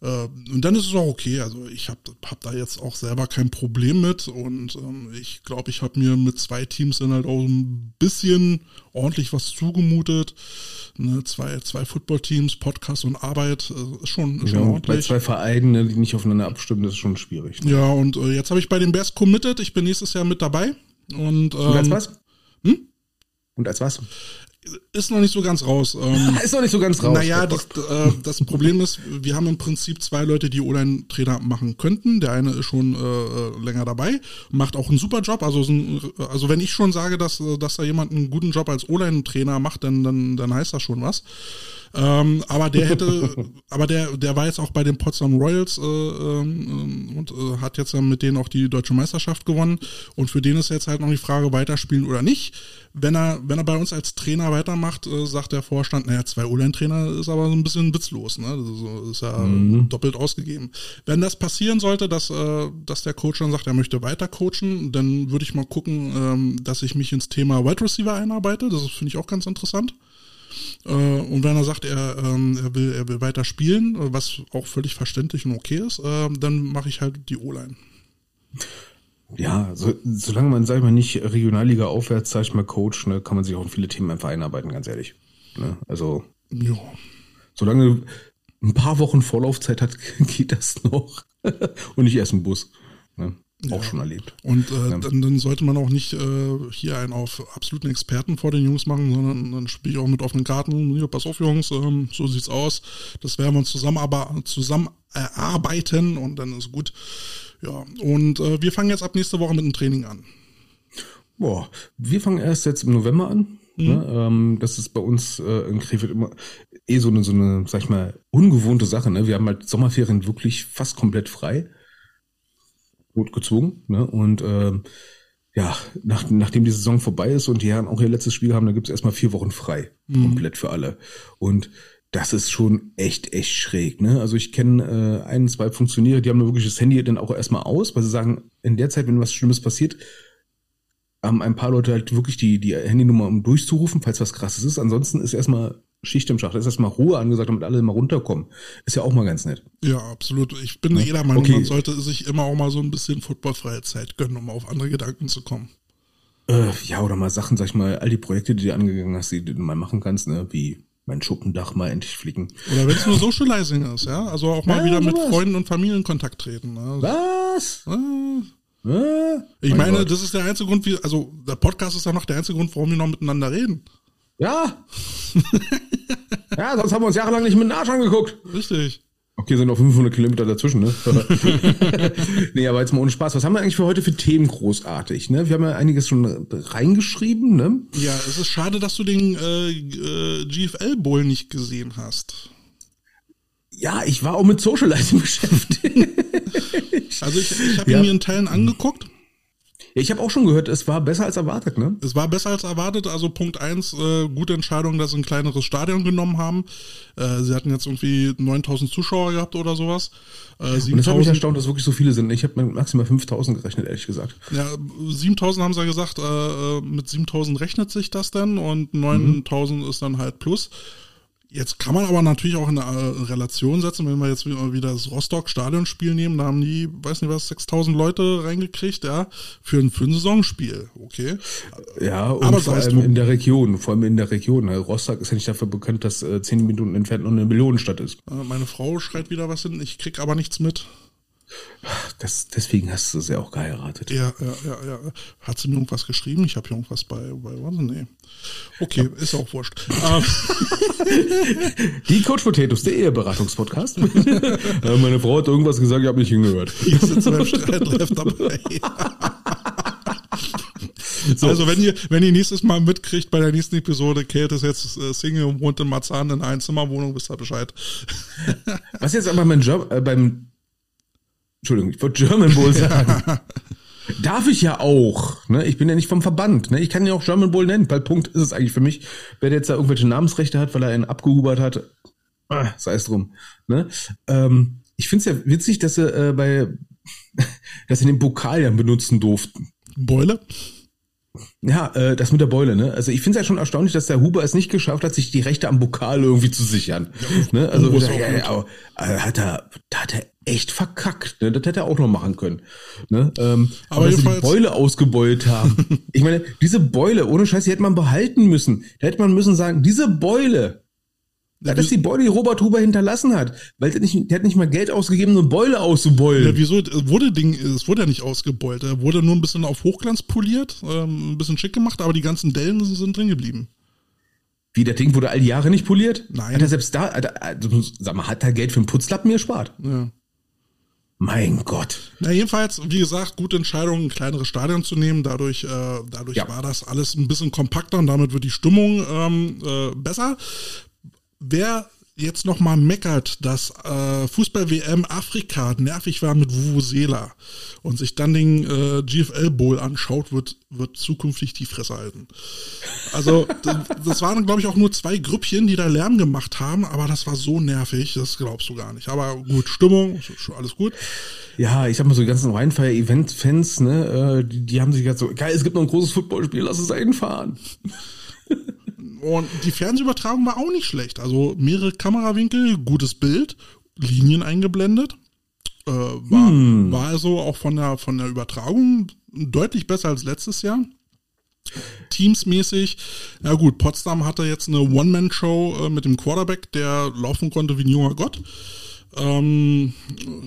[SPEAKER 1] Äh, und dann ist es auch okay. Also ich habe hab da jetzt auch selber kein Problem mit und ähm, ich glaube, ich habe mir mit zwei Teams dann halt auch ein bisschen ordentlich was zugemutet. Ne, zwei, zwei Football-Teams, Podcast und Arbeit, äh, ist schon, ist schon
[SPEAKER 2] Ja, bei
[SPEAKER 1] ordentlich.
[SPEAKER 2] zwei Vereinen, ne, die nicht aufeinander abstimmen, das ist schon schwierig. Ne?
[SPEAKER 1] Ja, und äh, jetzt habe ich bei den Bears committed. Ich bin nächstes Jahr mit dabei. Und, ähm,
[SPEAKER 2] Und als was?
[SPEAKER 1] Hm?
[SPEAKER 2] Und als was?
[SPEAKER 1] Ist noch nicht so ganz raus. Ähm,
[SPEAKER 2] ist noch nicht so ganz raus.
[SPEAKER 1] Naja, das, äh, das Problem ist, wir haben im Prinzip zwei Leute, die O-Line-Trainer machen könnten. Der eine ist schon äh, länger dabei, macht auch einen super Job. Also, also wenn ich schon sage, dass, dass da jemand einen guten Job als O-Line-Trainer macht, dann, dann, dann heißt das schon was. Ähm, aber der hätte, aber der, der war jetzt auch bei den Potsdam Royals äh, ähm, und äh, hat jetzt dann mit denen auch die deutsche Meisterschaft gewonnen. Und für den ist jetzt halt noch die Frage, weiterspielen oder nicht. Wenn er, wenn er bei uns als Trainer weitermacht, äh, sagt der Vorstand, naja, zwei O-Line-Trainer ist aber so ein bisschen witzlos, ne? Das ist ja mhm. doppelt ausgegeben. Wenn das passieren sollte, dass, äh, dass der Coach dann sagt, er möchte weiter coachen, dann würde ich mal gucken, ähm, dass ich mich ins Thema Wide Receiver einarbeite. Das finde ich auch ganz interessant. Äh, und wenn er sagt, er, ähm, er, will, er will weiter spielen, was auch völlig verständlich und okay ist, äh, dann mache ich halt die O-Line.
[SPEAKER 2] Ja, so, solange man, sag ich mal, nicht Regionalliga aufwärts, sag ich mal, Coach, ne, kann man sich auch in viele Themen einfach einarbeiten, ganz ehrlich. Ne? Also, ja. solange ein paar Wochen Vorlaufzeit hat, geht das noch. und nicht erst im Bus. Ne? Auch ja. schon erlebt.
[SPEAKER 1] Und äh, dann, dann, sollte man auch nicht äh, hier einen auf absoluten Experten vor den Jungs machen, sondern dann spiele ich auch mit offenen Karten. Ja, pass auf, Jungs, ähm, so sieht's aus. Das werden wir uns zusammen, aber zusammen erarbeiten und dann ist gut. Ja, und äh, wir fangen jetzt ab nächste Woche mit dem Training an.
[SPEAKER 2] Boah, wir fangen erst jetzt im November an. Mhm. Ne? Ähm, das ist bei uns äh, in Krefeld immer eh so eine, so eine, sag ich mal, ungewohnte Sache. Ne? Wir haben halt Sommerferien wirklich fast komplett frei gut gezwungen. Ne? Und ähm, ja, nach, nachdem die Saison vorbei ist und die Herren auch ihr letztes Spiel haben, dann gibt's erstmal vier Wochen frei. Mhm. Komplett für alle. Und das ist schon echt, echt schräg. Ne? Also ich kenne äh, ein, zwei Funktionäre, die haben wirklich das Handy dann auch erstmal aus, weil sie sagen, in der Zeit, wenn was Schlimmes passiert, haben ein paar Leute halt wirklich die, die Handynummer, um durchzurufen, falls was krasses ist. Ansonsten ist erstmal Schicht im Schacht. Da ist erstmal Ruhe angesagt, damit alle mal runterkommen. Ist ja auch mal ganz nett.
[SPEAKER 1] Ja, absolut. Ich bin ja. jeder Meinung, okay. man sollte sich immer auch mal so ein bisschen footballfreie Zeit gönnen, um auf andere Gedanken zu kommen.
[SPEAKER 2] Äh, ja, oder mal Sachen, sag ich mal, all die Projekte, die du angegangen hast, die du mal machen kannst, ne, wie mein Schuppendach mal endlich flicken.
[SPEAKER 1] Oder wenn es nur Socializing ist, ja. Also auch mal ja, wieder mit was. Freunden und Familien in Kontakt treten. Ne?
[SPEAKER 2] Was?
[SPEAKER 1] Äh, äh, ich meine, das ist der einzige Grund, wie, also der Podcast ist ja noch der einzige Grund, warum wir noch miteinander reden.
[SPEAKER 2] Ja. ja, sonst haben wir uns jahrelang nicht mit dem Arsch angeguckt.
[SPEAKER 1] Richtig.
[SPEAKER 2] Okay, sind noch 500 Kilometer dazwischen, ne? nee, aber jetzt mal ohne Spaß. Was haben wir eigentlich für heute für Themen großartig, ne? Wir haben ja einiges schon reingeschrieben, ne?
[SPEAKER 1] Ja, es ist schade, dass du den äh, äh, GFL Bowl nicht gesehen hast.
[SPEAKER 2] Ja, ich war auch mit Socializing beschäftigt.
[SPEAKER 1] also ich, ich habe ja. ihn mir in Teilen angeguckt.
[SPEAKER 2] Ja, ich habe auch schon gehört, es war besser als erwartet, ne?
[SPEAKER 1] Es war besser als erwartet. Also Punkt eins, äh, gute Entscheidung, dass sie ein kleineres Stadion genommen haben. Äh, sie hatten jetzt irgendwie 9000 Zuschauer gehabt oder sowas.
[SPEAKER 2] Äh, Und das hat mich erstaunt, dass wirklich so viele sind. Ich habe mit maximal 5000 gerechnet, ehrlich gesagt.
[SPEAKER 1] Ja, 7000 haben sie ja gesagt, äh, äh mit 7000 rechnet sich das dann und 9000 mhm. ist dann halt plus. Jetzt kann man aber natürlich auch in eine äh, Relation setzen, wenn wir jetzt wieder das Rostock-Stadionspiel nehmen, da haben die, weiß nicht was, 6000 Leute reingekriegt, ja, für ein, für ein Saisonspiel, okay.
[SPEAKER 2] Ja, und aber vor allem in der Region, vor allem in der Region. Rostock ist ja nicht dafür bekannt, dass äh, 10 Minuten entfernt noch eine Millionenstadt ist.
[SPEAKER 1] Äh, meine Frau schreit wieder was hin, ich krieg aber nichts mit.
[SPEAKER 2] Das, deswegen hast du sie auch geheiratet.
[SPEAKER 1] Ja, ja, ja, ja. Hat sie mir irgendwas geschrieben? Ich habe hier irgendwas bei, bei warte, nee. Okay, ja. ist auch wurscht. Ähm.
[SPEAKER 2] Die Coach Potatoes, der Eheberatungspodcast. Meine Frau hat irgendwas gesagt, ich habe nicht hingehört. Hier sitzen beim Streitreff dabei.
[SPEAKER 1] So. Also wenn ihr, wenn ihr nächstes Mal mitkriegt bei der nächsten Episode, Kate ist jetzt äh, Single und wohnt in Marzahn in einer Einzimmerwohnung, wisst ihr Bescheid.
[SPEAKER 2] Was jetzt aber mein Job, äh, beim Entschuldigung, ich wollte German Bowl sagen. Darf ich ja auch. Ne? Ich bin ja nicht vom Verband. Ne? Ich kann ja auch German Bowl nennen, weil Punkt ist es eigentlich für mich. Wer jetzt da irgendwelche Namensrechte hat, weil er einen abgehubert hat, ah, sei es drum. Ne? Ähm, ich finde es ja witzig, dass sie äh, bei, dass sie den Pokal ja benutzen durften.
[SPEAKER 1] Beule?
[SPEAKER 2] Ja, äh, das mit der Beule, ne? Also ich finde es ja schon erstaunlich, dass der Huber es nicht geschafft hat, sich die Rechte am Pokal irgendwie zu sichern. Ja, ne? Also ja, ja, ja, äh, hat er, da hat er echt verkackt. Ne? Das hätte er auch noch machen können. Ne? Ähm, aber, aber dass sie die Beule ausgebeult haben. ich meine, diese Beule, ohne Scheiß, die hätte man behalten müssen. Da hätte man müssen sagen, diese Beule, ja, das ist die Beule, die Robert Huber hinterlassen hat. Weil der, nicht, der hat nicht mal Geld ausgegeben, eine Beule auszubeulen.
[SPEAKER 1] Ja, wieso? Wurde Ding, es wurde ja nicht ausgebeult. Er wurde nur ein bisschen auf Hochglanz poliert, ähm, ein bisschen schick gemacht, aber die ganzen Dellen sind drin geblieben.
[SPEAKER 2] Wie, der Ding wurde all die Jahre nicht poliert?
[SPEAKER 1] Nein.
[SPEAKER 2] Hat er selbst da, also, sag mal, hat er Geld für einen Putzlappen gespart?
[SPEAKER 1] Ja.
[SPEAKER 2] Mein Gott.
[SPEAKER 1] Na, jedenfalls, wie gesagt, gute Entscheidung, ein kleineres Stadion zu nehmen. Dadurch, äh, dadurch
[SPEAKER 2] Ja.
[SPEAKER 1] war das alles ein bisschen kompakter und damit wird die Stimmung ähm, äh, besser. Wer jetzt noch mal meckert, dass äh, Fußball-WM Afrika nervig war mit Vuvuzela und sich dann den äh, GFL Bowl anschaut, wird, wird zukünftig die Fresse halten. Also, d- das waren, glaube ich, auch nur zwei Grüppchen, die da Lärm gemacht haben, aber das war so nervig, das glaubst du gar nicht. Aber gut, Stimmung, schon alles gut.
[SPEAKER 2] Ja, ich sag mal so, die ganzen Rheinfeier-Event-Fans, ne, äh, die, die haben sich jetzt so, geil, es gibt noch ein großes Footballspiel, lass es einfahren.
[SPEAKER 1] Und die Fernsehübertragung war auch nicht schlecht. Also mehrere Kamerawinkel, gutes Bild, Linien eingeblendet. Äh, war, war also auch von der, von der Übertragung deutlich besser als letztes Jahr. Teamsmäßig, na gut, Potsdam hatte jetzt eine One-Man-Show äh, mit dem Quarterback, der laufen konnte wie ein junger Gott. Ähm,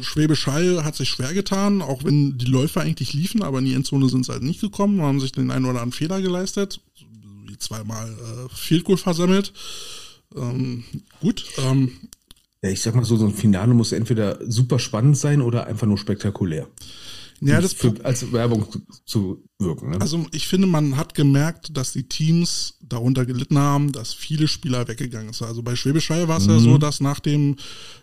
[SPEAKER 1] Schwäbisch Hall hat sich schwer getan, auch wenn die Läufer eigentlich liefen, aber in die Endzone sind sie halt nicht gekommen, haben sich den einen oder anderen Fehler geleistet, wie zweimal äh, Field Goal versammelt. Ähm, gut, ähm,
[SPEAKER 2] Ja, ich sag mal so, so ein Finale muss entweder super spannend sein oder einfach nur spektakulär.
[SPEAKER 1] ja, das
[SPEAKER 2] für, als Werbung zu, wirken. Ne?
[SPEAKER 1] Also ich finde, man hat gemerkt, dass die Teams darunter gelitten haben, dass viele Spieler weggegangen sind. Also bei Schwäbisch Hall war es ja so, dass nach dem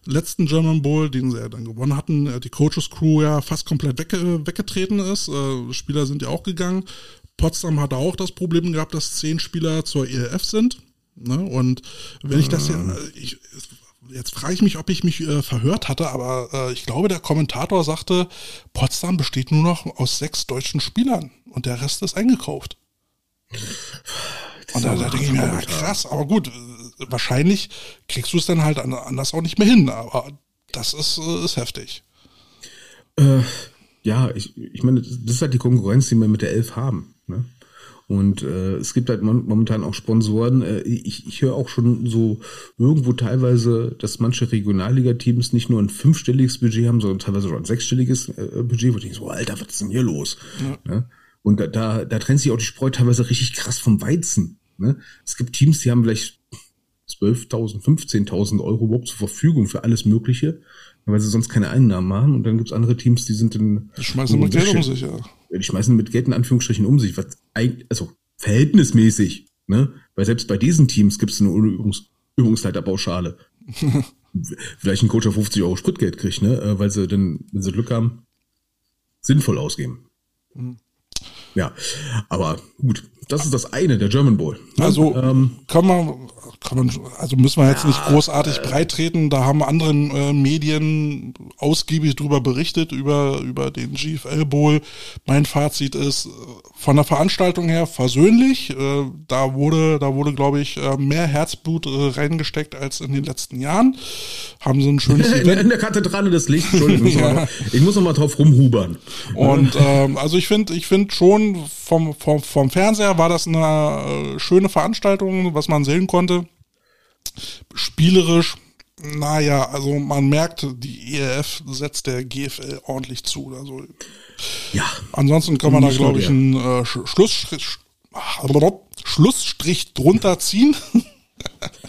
[SPEAKER 1] letzten German Bowl, den sie ja dann gewonnen hatten, äh, die Coaches Crew ja fast komplett wegge weggetreten ist. Äh, Spieler sind ja auch gegangen. Potsdam hatte auch das Problem gehabt, dass zehn Spieler zur ELF sind. Ne? Und wenn ich das ja, äh, ich, jetzt frage ich mich, ob ich mich äh, verhört hatte, aber äh, ich glaube, der Kommentator sagte, Potsdam besteht nur noch aus sechs deutschen Spielern und der Rest ist eingekauft. Und da, da denke ich mir, ja, krass, aber gut, äh, wahrscheinlich kriegst du es dann halt an- anders auch nicht mehr hin, aber das ist, äh, ist heftig.
[SPEAKER 2] Äh, ja, ich, ich meine, das ist halt die Konkurrenz, die wir mit der Elf haben. Ne? Und äh, es gibt halt momentan auch Sponsoren. Äh, ich ich höre auch schon so irgendwo teilweise, dass manche Regionalliga-Teams nicht nur ein fünfstelliges Budget haben, sondern teilweise schon ein sechsstelliges äh, Budget, wo ich denke so, Alter, was ist denn hier los? Ne? Und da, da, da trennt sich auch die Spreu teilweise richtig krass vom Weizen. Ne? Es gibt Teams, die haben vielleicht 12.000, 15.000 Euro überhaupt zur Verfügung für alles Mögliche, weil sie sonst keine Einnahmen haben. Und dann gibt's andere Teams, die sind in...
[SPEAKER 1] Die schmeißen mit Geld um sich, ja.
[SPEAKER 2] Ja, die schmeißen mit Geld in Anführungsstrichen um sich, was eigentlich, also verhältnismäßig, ne? Weil selbst bei diesen Teams gibt es eine Übungs Übungsleiterpauschale. Vielleicht ein Coach auf 50 Euro Spritgeld kriegt, ne? Äh, Weil sie dann, wenn sie Glück haben, sinnvoll ausgeben. Ja, aber gut, das ist das eine, der German Bowl.
[SPEAKER 1] Also
[SPEAKER 2] ähm,
[SPEAKER 1] kann man, kann man, also müssen wir jetzt nicht großartig breit treten. Da haben andere äh, Medien ausgiebig drüber berichtet über über den GFL Bowl. Mein Fazit ist äh, von der Veranstaltung her versöhnlich. Äh, da wurde da wurde glaube ich äh, mehr Herzblut äh, reingesteckt als in den letzten Jahren. Haben sie ein schönes
[SPEAKER 2] in, der-
[SPEAKER 1] Event
[SPEAKER 2] in der Kathedrale des Lichts, Entschuldigung, ich muss
[SPEAKER 1] Ja.
[SPEAKER 2] noch mal- ich muss noch mal drauf rumhubern.
[SPEAKER 1] Und ähm, also ich finde, ich finde schon vom, vom, vom Fernseher war das eine äh, schöne Veranstaltung, was man sehen konnte. Spielerisch, naja, also man merkt, die ELF setzt der GFL ordentlich zu. Also
[SPEAKER 2] Ja,
[SPEAKER 1] ansonsten kann man da, glaube ich, einen äh, Sch- Schlussstrich, Schlussstrich drunter ziehen.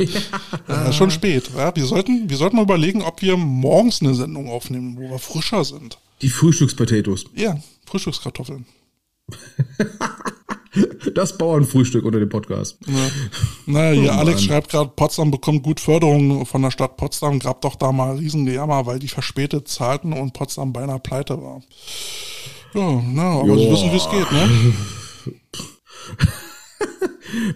[SPEAKER 1] ja, ist schon spät. Ja, wir, sollten, wir sollten mal überlegen, ob wir morgens eine Sendung aufnehmen, wo wir frischer sind.
[SPEAKER 2] die Frühstückspotatoes.
[SPEAKER 1] Ja, Frühstückskartoffeln.
[SPEAKER 2] Das Bauernfrühstück unter dem Podcast.
[SPEAKER 1] Ja. Naja, hier
[SPEAKER 2] Oh,
[SPEAKER 1] Alex schreibt gerade, Potsdam bekommt gut Förderung von der Stadt Potsdam. Gab doch da mal Riesengejammer, weil die verspätet zahlten und Potsdam beinahe pleite war. Ja, na, aber sie
[SPEAKER 2] Ja.
[SPEAKER 1] wissen, wie es geht, ne?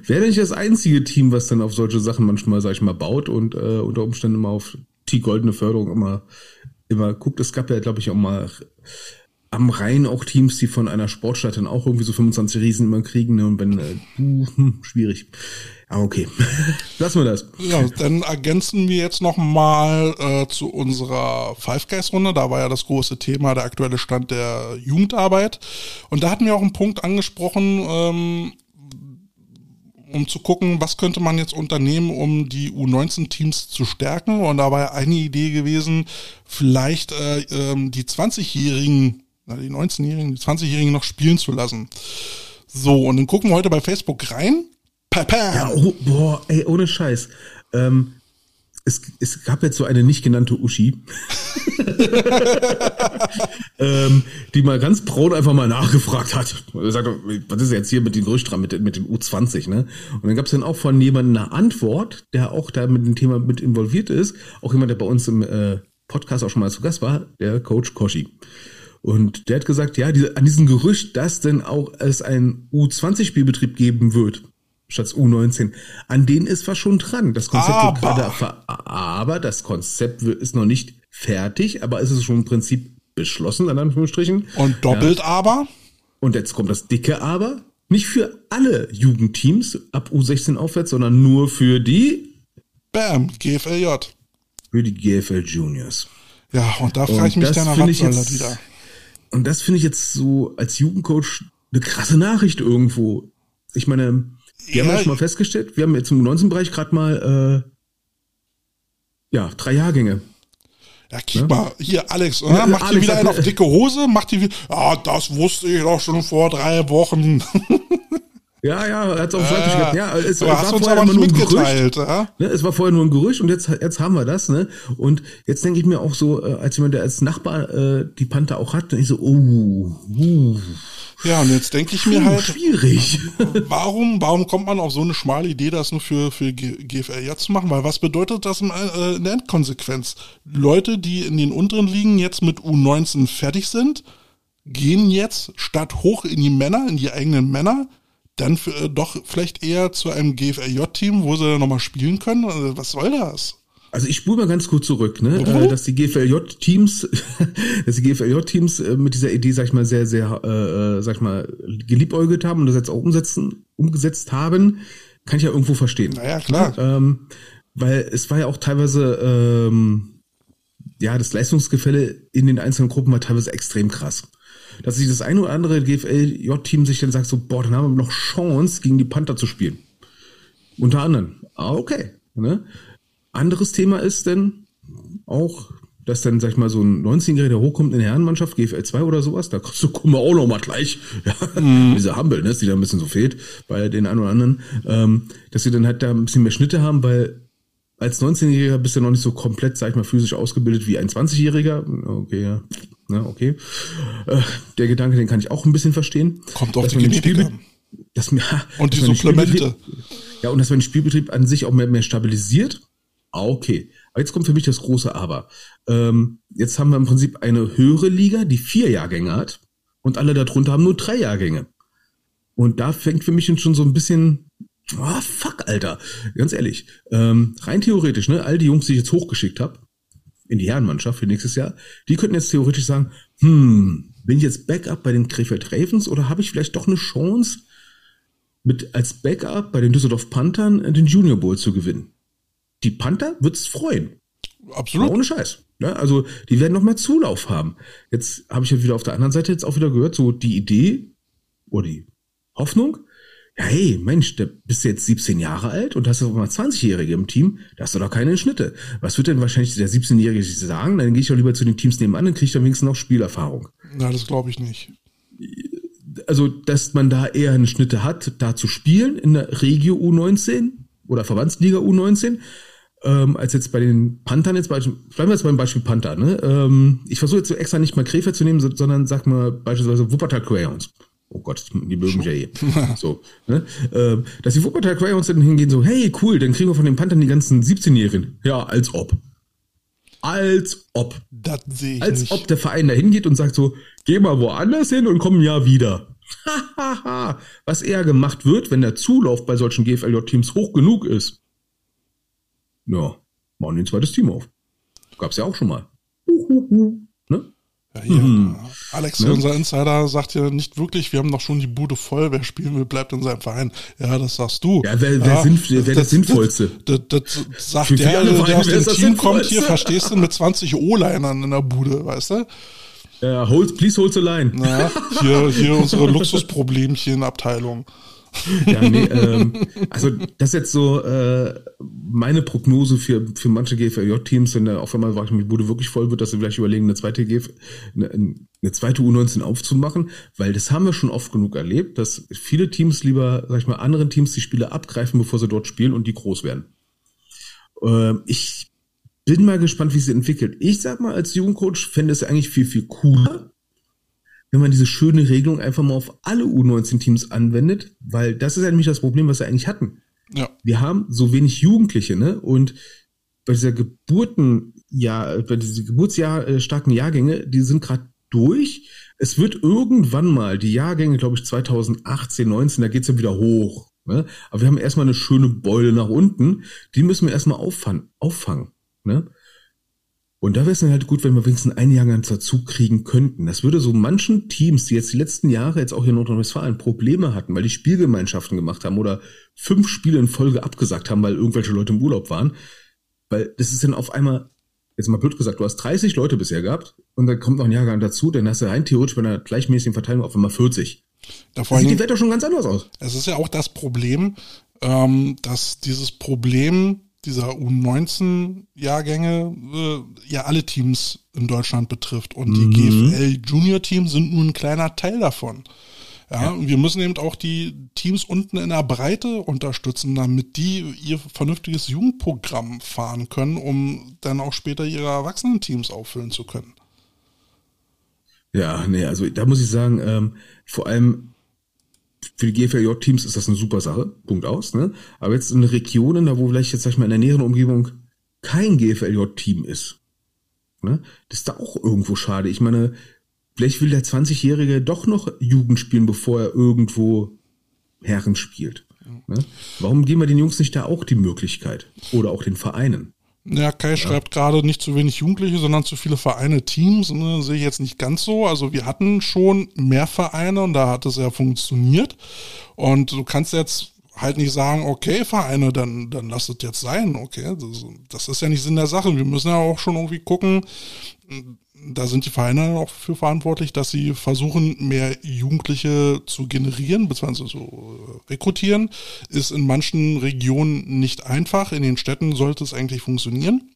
[SPEAKER 2] Wäre nicht das einzige Team, was dann auf solche Sachen manchmal, sag ich mal, baut und äh, unter Umständen immer auf die goldene Förderung immer, immer guckt. Es gab ja, glaube ich, auch mal am Rhein auch Teams, die von einer Sportstadt dann auch irgendwie so 25 Riesen immer kriegen. Ne? Und wenn, äh, hm, schwierig. Aber okay. Lassen wir das.
[SPEAKER 1] Ja, dann ergänzen wir jetzt noch mal äh, zu unserer Five Guys Runde. Da war ja das große Thema der aktuelle Stand der Jugendarbeit. Und da hatten wir auch einen Punkt angesprochen, ähm, um zu gucken, was könnte man jetzt unternehmen, um die U19-Teams zu stärken. Und da war ja eine Idee gewesen, vielleicht äh, ähm, die 20-Jährigen, na, die 19-Jährigen, die 20-Jährigen noch spielen zu lassen. So, und dann gucken wir heute bei Facebook rein. Papa.
[SPEAKER 2] Ja, oh, boah, ey, ohne Scheiß. Ähm, es, es gab jetzt so eine nicht genannte Uschi, ähm, die mal ganz braun einfach mal nachgefragt hat. Er sagt, was ist jetzt hier mit den Gerücht dran, mit, mit dem U20, ne? Und dann gab es dann auch von jemandem eine Antwort, der auch da mit dem Thema mit involviert ist. Auch jemand, der bei uns im äh, Podcast auch schon mal zu Gast war, der Coach Koshi. Und der hat gesagt, ja, diese, an diesem Gerücht, dass denn auch es einen U20-Spielbetrieb geben wird, statt U19, an denen ist was schon dran. Das Konzept
[SPEAKER 1] Aber.
[SPEAKER 2] wird gerade, aber das Konzept ist noch nicht fertig, aber es ist schon im Prinzip beschlossen, in Anführungsstrichen.
[SPEAKER 1] Und doppelt aber?
[SPEAKER 2] Und jetzt kommt das dicke Aber. Nicht für alle Jugendteams ab U16 aufwärts, sondern nur für die,
[SPEAKER 1] Bam, GFLJ.
[SPEAKER 2] für die GFL Juniors.
[SPEAKER 1] Ja, und da frage ich mich dann, was soll das wieder?
[SPEAKER 2] Und das finde ich jetzt so als Jugendcoach eine krasse Nachricht irgendwo. Ich meine, wir haben
[SPEAKER 1] Ja,
[SPEAKER 2] ja schon mal festgestellt, wir haben jetzt im 19-Bereich gerade mal äh, ja, drei Jahrgänge.
[SPEAKER 1] Ja, kick mal, hier, Alex?
[SPEAKER 2] Ja,
[SPEAKER 1] macht hier
[SPEAKER 2] Alex
[SPEAKER 1] wieder
[SPEAKER 2] hat
[SPEAKER 1] einen
[SPEAKER 2] eine-
[SPEAKER 1] auf dicke Hose, macht hier wieder, ah, das wusste ich doch schon vor drei Wochen.
[SPEAKER 2] Ja, ja, er hat es auch deutlich gesagt. Ja, es, es
[SPEAKER 1] hast
[SPEAKER 2] war
[SPEAKER 1] uns
[SPEAKER 2] vorher nur ein Gerücht.
[SPEAKER 1] mitgeteilt, ja?
[SPEAKER 2] Ne, es war vorher nur ein Gerücht und jetzt, jetzt haben wir das, ne? Und jetzt denke ich mir auch so, äh, als jemand, der als Nachbar äh, die Panther auch hat, denke ich so, oh, uh,
[SPEAKER 1] Ja, und jetzt denke ich mir halt,
[SPEAKER 2] schwierig.
[SPEAKER 1] warum, warum kommt man auf so eine schmale Idee, das nur für, für G- GFL zu machen? Weil was bedeutet das im, äh, in der Endkonsequenz? Leute, die in den unteren Ligen jetzt mit U19 fertig sind, gehen jetzt statt hoch in die Männer, in die eigenen Männer, dann äh, doch vielleicht eher zu einem GFLJ-Team, wo sie dann nochmal spielen können? Also, was soll das?
[SPEAKER 2] Also ich spule mal ganz kurz zurück, ne?
[SPEAKER 1] Mhm.
[SPEAKER 2] Äh, dass die GFLJ-Teams, dass die GFLJ-Teams äh, mit dieser Idee, sag ich mal, sehr, sehr, äh, äh, sag ich mal, geliebäugelt haben und das jetzt auch umsetzen, umgesetzt haben, kann ich ja irgendwo verstehen.
[SPEAKER 1] Naja, klar.
[SPEAKER 2] Ähm, weil es war ja auch teilweise, ähm, ja, das Leistungsgefälle in den einzelnen Gruppen war teilweise extrem krass. Dass sich das eine oder andere GFL-J-Team sich dann sagt so, boah, dann haben wir noch Chance, gegen die Panther zu spielen. Unter anderem. Ah, okay. Ne? Anderes Thema ist denn auch, dass dann, sag ich mal, so ein 19-Jähriger, der hochkommt in der Herrenmannschaft, GFL 2 oder sowas, da kriegst du, guck mal, auch noch mal gleich. Ja, diese Humble, ne, die da ein bisschen so fehlt bei den einen oder anderen, ähm, dass sie dann halt da ein bisschen mehr Schnitte haben, weil als 19-Jähriger bist du noch nicht so komplett, sag ich mal, physisch ausgebildet wie ein 20-Jähriger. Okay, ja. Na, okay. Äh, der Gedanke, den kann ich auch ein bisschen verstehen.
[SPEAKER 1] Kommt auf die Genetik an.
[SPEAKER 2] dass mir,
[SPEAKER 1] Und die Supplemente.
[SPEAKER 2] Ja, und dass man den Spielbetrieb an sich auch mehr, mehr stabilisiert. Ah, okay. Aber jetzt kommt für mich das große Aber. Ähm, jetzt haben wir im Prinzip eine höhere Liga, die vier Jahrgänge hat. Und alle darunter haben nur drei Jahrgänge. Und da fängt für mich schon so ein bisschen, ah, fuck, Alter. Ganz ehrlich. Ähm, rein theoretisch, ne, all die Jungs, die ich jetzt hochgeschickt habe, in die Herrenmannschaft für nächstes Jahr, die könnten jetzt theoretisch sagen, hm, bin ich jetzt Backup bei den Krefeld Ravens oder habe ich vielleicht doch eine Chance, mit als Backup bei den Düsseldorf Panthern den Junior Bowl zu gewinnen? Die Panther wird's freuen.
[SPEAKER 1] Absolut.
[SPEAKER 2] Ohne Scheiß. Ja, also die werden noch mehr Zulauf haben. Jetzt habe ich ja wieder auf der anderen Seite jetzt auch wieder gehört, so die Idee oder die Hoffnung, hey, Mensch, da bist du jetzt 17 Jahre alt und hast auf einmal 20-Jährige im Team, da hast du doch keine Schnitte. Was wird denn wahrscheinlich der 17-Jährige sich sagen? Dann gehe ich doch lieber zu den Teams nebenan, dann kriege ich dann wenigstens noch Spielerfahrung.
[SPEAKER 1] Na, das glaube ich nicht.
[SPEAKER 2] Also, dass man da eher eine Schnitte hat, da zu spielen in der Regio U19 oder Verbandsliga U19, ähm, als jetzt bei den Panthern jetzt, bleiben wir jetzt beim Beispiel Panther, ne? Ähm, ich versuche jetzt so extra nicht mal Krefeld zu nehmen, so- sondern sag mal beispielsweise Wuppertal Crayons. Oh Gott, die mögen mich ja eh. So, ne? ähm, dass die Wuppertal Crayons dann hingehen, so, hey, cool, dann kriegen wir von den Panthern die ganzen 17-Jährigen. Ja, als ob. Als ob.
[SPEAKER 1] Das sehe ich
[SPEAKER 2] Als
[SPEAKER 1] nicht.
[SPEAKER 2] ob der Verein da hingeht und sagt so, geh mal woanders hin und komm Jahr wieder. Hahaha. Was eher gemacht wird, wenn der Zulauf bei solchen GFLJ-Teams hoch genug ist. Ja, machen die ein zweites Team auf. Gab's ja auch schon mal.
[SPEAKER 1] Ja, hier, Alex,
[SPEAKER 2] Ne?
[SPEAKER 1] unser Insider, sagt ja nicht wirklich, wir haben doch schon die Bude voll, wer spielen will, bleibt in seinem Verein. Ja, das sagst du.
[SPEAKER 2] Ja, wer- wer sinnf- wer das Sinnvollste?
[SPEAKER 1] Das, das, das sagt der, der
[SPEAKER 2] Vereine
[SPEAKER 1] aus dem
[SPEAKER 2] das
[SPEAKER 1] Team kommt, hier, verstehst du, mit 20 O-Linern in der Bude, weißt du?
[SPEAKER 2] Ja, hold, please hold the line.
[SPEAKER 1] Na, hier, hier unsere Luxusproblemchen-Abteilung.
[SPEAKER 2] Ja, nee, ähm, also das ist jetzt so äh, meine Prognose für, für manche GFLJ-Teams, wenn da auf einmal war ich mit Bude wirklich voll wird, dass sie vielleicht überlegen, eine zweite GF, eine, eine zweite U19 aufzumachen, weil das haben wir schon oft genug erlebt, dass viele Teams lieber, sag ich mal, anderen Teams die Spiele abgreifen, bevor sie dort spielen und die groß werden. Ähm, ich bin mal gespannt, wie sich entwickelt. Ich sag mal, als Jugendcoach fände es eigentlich viel, viel cooler, wenn man diese schöne Regelung einfach mal auf alle U19-Teams anwendet, weil das ist ja nämlich das Problem, was wir eigentlich hatten. Ja. Wir haben so wenig Jugendliche, ne? Und bei dieser Geburten, ja, bei diesen Geburtsjahr äh, starken Jahrgänge, die sind gerade durch. Es wird irgendwann mal die Jahrgänge, glaube ich, 2018, 19, da geht's ja wieder hoch. Ne? Aber wir haben erstmal eine schöne Beule nach unten, die müssen wir erstmal auffangen. auffangen ne? Und da wäre es dann halt gut, wenn wir wenigstens einen Jahrgang dazu kriegen könnten. Das würde so manchen Teams, die jetzt die letzten Jahre jetzt auch hier in Nordrhein-Westfalen Probleme hatten, weil die Spielgemeinschaften gemacht haben oder fünf Spiele in Folge abgesagt haben, weil irgendwelche Leute im Urlaub waren. Weil das ist dann auf einmal, jetzt mal blöd gesagt, du hast 30 Leute bisher gehabt und dann kommt noch ein Jahrgang dazu, dann hast du rein theoretisch bei einer gleichmäßigen Verteilung auf einmal 40.
[SPEAKER 1] Da sieht die Welt doch schon ganz anders aus. Es ist ja auch das Problem, ähm, dass dieses Problem dieser U19-Jahrgänge äh, ja alle Teams in Deutschland betrifft. Und die mhm. GFL Junior Teams sind nur ein kleiner Teil davon. Ja, ja. wir müssen eben auch die Teams unten in der Breite unterstützen, damit die ihr vernünftiges Jugendprogramm fahren können, um dann auch später ihre Erwachsenen-Teams auffüllen zu können.
[SPEAKER 2] Ja, nee, also da muss ich sagen, ähm, vor allem für die GFLJ-Teams ist das eine super Sache, Punkt aus. Ne? Aber jetzt in Regionen, da wo vielleicht jetzt sag ich mal in der näheren Umgebung kein GFLJ-Team ist, ne? das ist da auch irgendwo schade. Ich meine, vielleicht will der 20-Jährige doch noch Jugend spielen, bevor er irgendwo Herren spielt. Ne? Warum geben wir den Jungs nicht da auch die Möglichkeit? Oder auch den Vereinen?
[SPEAKER 1] Ja, Kai ja. schreibt gerade nicht zu wenig Jugendliche, sondern zu viele Vereine, Teams. Ne, sehe ich jetzt nicht ganz so. Also wir hatten schon mehr Vereine und da hat es ja funktioniert. Und du kannst jetzt halt nicht sagen, okay, Vereine, dann, dann lass es jetzt sein. Okay, das, das ist ja nicht Sinn der Sache. Wir müssen ja auch schon irgendwie gucken, da sind die Vereine auch für verantwortlich, dass sie versuchen, mehr Jugendliche zu generieren, beziehungsweise zu äh, rekrutieren. Ist in manchen Regionen nicht einfach. In den Städten sollte es eigentlich funktionieren.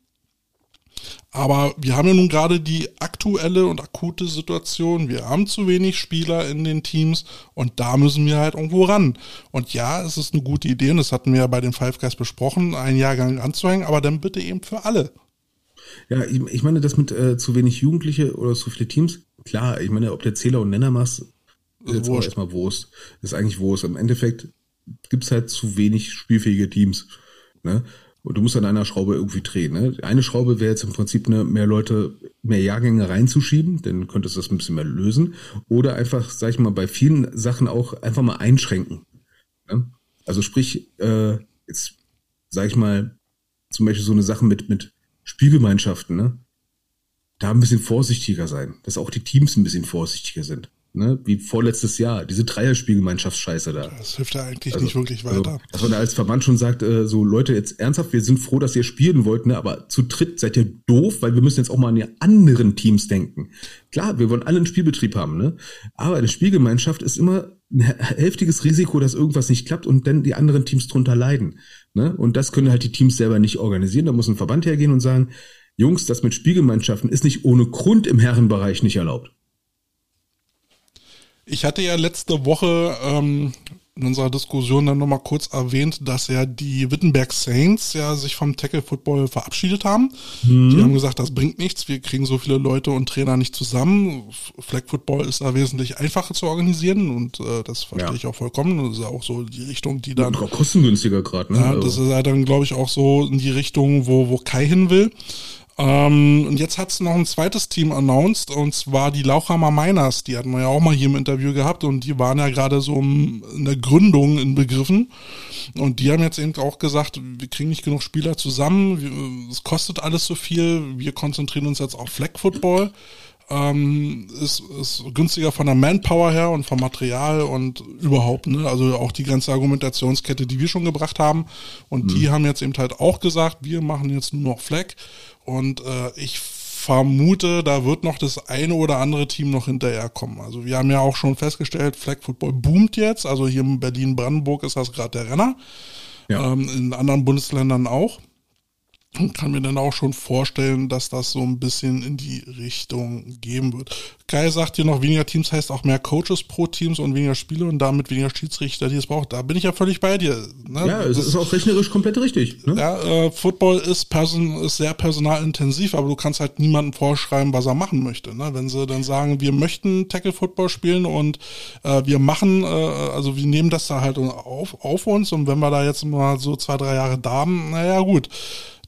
[SPEAKER 1] Aber wir haben ja nun gerade die aktuelle und akute Situation. Wir haben zu wenig Spieler in den Teams und da müssen wir halt irgendwo ran. Und ja, es ist eine gute Idee und das hatten wir ja bei den Five Guys besprochen, einen Jahrgang anzuhängen, aber dann bitte eben für alle.
[SPEAKER 2] Ja, ich, ich meine, das mit äh, zu wenig Jugendliche oder zu viele Teams, klar, ich meine, ob der Zähler und Nenner machst, ist jetzt auch erstmal Wurst. Ist eigentlich Wurst. Im Endeffekt gibt's halt zu wenig spielfähige Teams. Ne? Und du musst an einer Schraube irgendwie drehen. Ne? Eine Schraube wäre jetzt im Prinzip ne, mehr Leute, mehr Jahrgänge reinzuschieben, dann könntest du das ein bisschen mehr lösen. Oder einfach, sag ich mal, bei vielen Sachen auch einfach mal einschränken. Ne? Also sprich, äh, jetzt sag ich mal, zum Beispiel so eine Sache mit, mit Spielgemeinschaften, ne? Da ein bisschen vorsichtiger sein, dass auch die Teams ein bisschen vorsichtiger sind. Ne, wie vorletztes Jahr, diese Dreierspielgemeinschaftsscheiße da.
[SPEAKER 1] Das hilft ja eigentlich also, nicht wirklich also, weiter.
[SPEAKER 2] Also, dass man da als Verband schon sagt, äh, so Leute, jetzt ernsthaft, wir sind froh, dass ihr spielen wollt, ne, aber zu dritt seid ihr doof, weil wir müssen jetzt auch mal an die anderen Teams denken. Klar, wir wollen alle einen Spielbetrieb haben, ne? Aber eine Spielgemeinschaft ist immer ein heftiges Risiko, dass irgendwas nicht klappt und dann die anderen Teams drunter leiden. Ne? Und das können halt die Teams selber nicht organisieren. Da muss ein Verband hergehen und sagen, Jungs, das mit Spielgemeinschaften ist nicht ohne Grund im Herrenbereich nicht erlaubt.
[SPEAKER 1] Ich hatte ja letzte Woche ähm, in unserer Diskussion dann nochmal kurz erwähnt, dass ja die Wittenberg Saints ja sich vom Tackle Football verabschiedet haben. Mhm. Die haben gesagt, das bringt nichts, wir kriegen so viele Leute und Trainer nicht zusammen. Flag Football ist da wesentlich einfacher zu organisieren und äh, das verstehe ja. ich auch vollkommen. Das ist ja auch so die Richtung, die dann.
[SPEAKER 2] Kostengünstiger gerade,
[SPEAKER 1] ne? Ja, das also ist ja dann, glaube ich, auch so in die Richtung, wo, wo Kai hin will. Ähm, und jetzt hat es noch ein zweites Team announced, und zwar die Lauchhammer Miners. Die hatten wir ja auch mal hier im Interview gehabt und die waren ja gerade so in der Gründung in Begriffen. Und die haben jetzt eben auch gesagt, wir kriegen nicht genug Spieler zusammen, es kostet alles so viel, wir konzentrieren uns jetzt auf Flag Football. Ähm, ist, ist günstiger von der Manpower her und vom Material und überhaupt, ne? Also auch die ganze Argumentationskette, die wir schon gebracht haben. Und mhm. die haben jetzt eben halt auch gesagt, wir machen jetzt nur noch Flag. Und äh, ich vermute, da wird noch das eine oder andere Team noch hinterherkommen. Also wir haben ja auch schon festgestellt, Flag Football boomt jetzt. Also hier in Berlin-Brandenburg ist das gerade der Renner. Ja. Ähm, in anderen Bundesländern auch und kann mir dann auch schon vorstellen, dass das so ein bisschen in die Richtung geben wird. Kai sagt hier noch, weniger Teams heißt auch mehr Coaches pro Teams und weniger Spiele und damit weniger Schiedsrichter, die es braucht. Da bin ich ja völlig bei dir.
[SPEAKER 2] Ne? Ja, es das, ist auch rechnerisch komplett richtig.
[SPEAKER 1] Ne? Ja, äh, Football ist, person, ist sehr personalintensiv, aber du kannst halt niemandem vorschreiben, was er machen möchte. Ne? Wenn sie dann sagen, wir möchten Tackle-Football spielen und äh, wir machen, äh, also wir nehmen das da halt auf, auf uns und wenn wir da jetzt mal so zwei, drei Jahre da haben, naja gut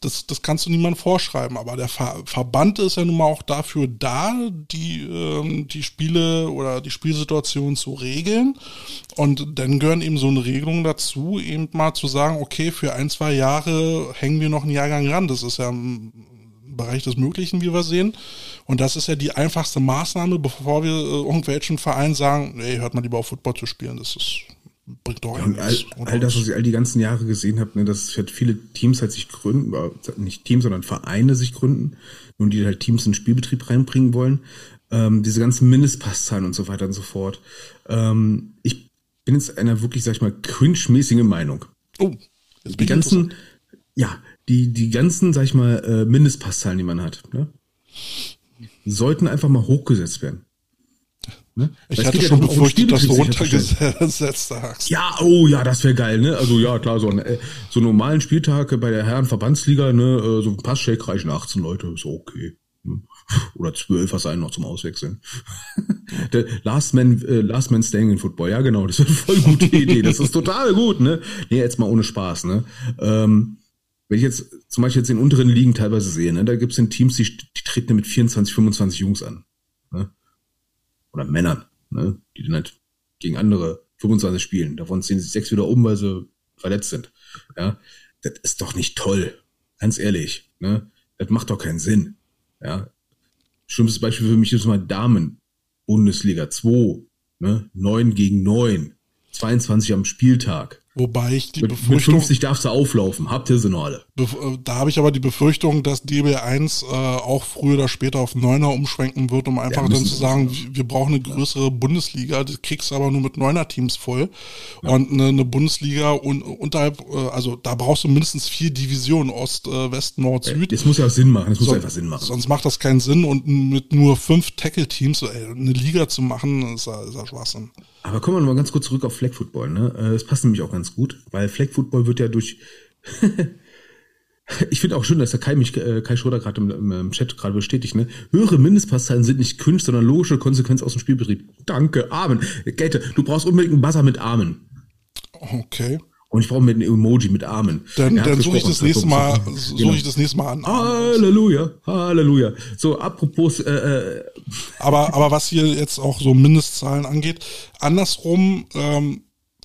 [SPEAKER 1] das, das kannst du niemandem vorschreiben. Aber der Ver Verband ist ja nun mal auch dafür da, die, ähm, die Spiele oder die Spielsituation zu regeln. Und dann gehören eben so eine Regelung dazu, eben mal zu sagen, okay, für ein, zwei Jahre hängen wir noch einen Jahrgang ran. Das ist ja im Bereich des Möglichen, wie wir sehen. Und das ist ja die einfachste Maßnahme, bevor wir äh, irgendwelchen Vereinen sagen, nee, hört mal lieber auf Football zu spielen. Das ist bringt doch
[SPEAKER 2] ja, all, all, das, was ich all die ganzen Jahre gesehen habe, ne, dass halt viele Teams halt sich gründen, nicht Teams, sondern Vereine sich gründen, nun die halt Teams in den Spielbetrieb reinbringen wollen. Ähm, diese ganzen Mindestpasszahlen und so weiter und so fort. Ähm, ich bin jetzt einer wirklich, sag ich mal, cringe-mäßigen Meinung. Oh, die ganzen, ja, die, die ganzen, sag ich mal, äh, Mindestpasszahlen, die man hat, ne, sollten einfach mal hochgesetzt werden.
[SPEAKER 1] Ne? Ich hatte schon befürchtet, dass du runtergesetzt hast.
[SPEAKER 2] Ja, oh ja, das wäre geil, ne? Also ja, klar, so, ein, äh, so einen normalen Spieltag bei der Herrenverbandsliga, ne, äh, so ein Passcheck reichen 18 Leute, ist okay. Hm. Oder 12 was einen noch zum Auswechseln. der Last Man, äh, Last Man Staying in Football, ja genau, das ist eine voll gute Idee. Das ist total gut, ne? Nee, jetzt mal ohne Spaß, ne? Ähm, wenn ich jetzt zum Beispiel jetzt in unteren Ligen teilweise sehe, ne, da gibt es in Teams, die, die treten mit 24, 25 Jungs an. Oder Männern, ne, die dann halt gegen andere 25 spielen. Davon ziehen sie sechs wieder um, weil sie verletzt sind. Ja, das ist doch nicht toll. Ganz ehrlich, ne? Das macht doch keinen Sinn. Ja. Schlimmstes Beispiel für mich ist mal Damen. Bundesliga 2, ne? 9 gegen 9. 22 am Spieltag.
[SPEAKER 1] Wobei ich die
[SPEAKER 2] mit,
[SPEAKER 1] Befürchtung.
[SPEAKER 2] Mit 50 darfst du auflaufen. Habt ihr sie noch alle?
[SPEAKER 1] Äh, da habe ich aber die Befürchtung, dass DB1 äh, auch früher oder später auf Neuner umschwenken wird, um einfach ja, dann zu sagen, wir, wir brauchen eine größere Bundesliga. Das kriegst du aber nur mit Neuner-Teams voll. Ja. Und eine, eine Bundesliga un, unterhalb, äh, also da brauchst du mindestens vier Divisionen, Ost, äh, West, Nord, Süd.
[SPEAKER 2] Das muss ja auch Sinn machen. Das muss so, einfach Sinn machen.
[SPEAKER 1] Sonst macht das keinen Sinn. Und mit nur fünf Tackle-Teams eine Liga zu machen, ist ja, ist ja Schwachsinn.
[SPEAKER 2] Aber kommen wir mal ganz kurz zurück auf Flag Football. Ne? Das passt nämlich auch ganz gut, weil Flag Football wird ja durch. ich finde auch schön, dass der Kai mich, äh, Kai Schröder gerade im, im, Chat gerade bestätigt. Ne? Höhere Mindestpasszahlen sind nicht Kunst, sondern logische Konsequenz aus dem Spielbetrieb. Danke, Amen. Gelte, du brauchst unbedingt einen Buzzer mit Amen.
[SPEAKER 1] Okay.
[SPEAKER 2] Und ich brauche mit einem Emoji mit Armen.
[SPEAKER 1] Dann, dann suche ich das nächste Mal, suche genau. ich das nächste Mal an.
[SPEAKER 2] Halleluja, Halleluja. So, apropos. Äh, äh.
[SPEAKER 1] Aber, aber was hier jetzt auch so Mindestzahlen angeht, andersrum ähm,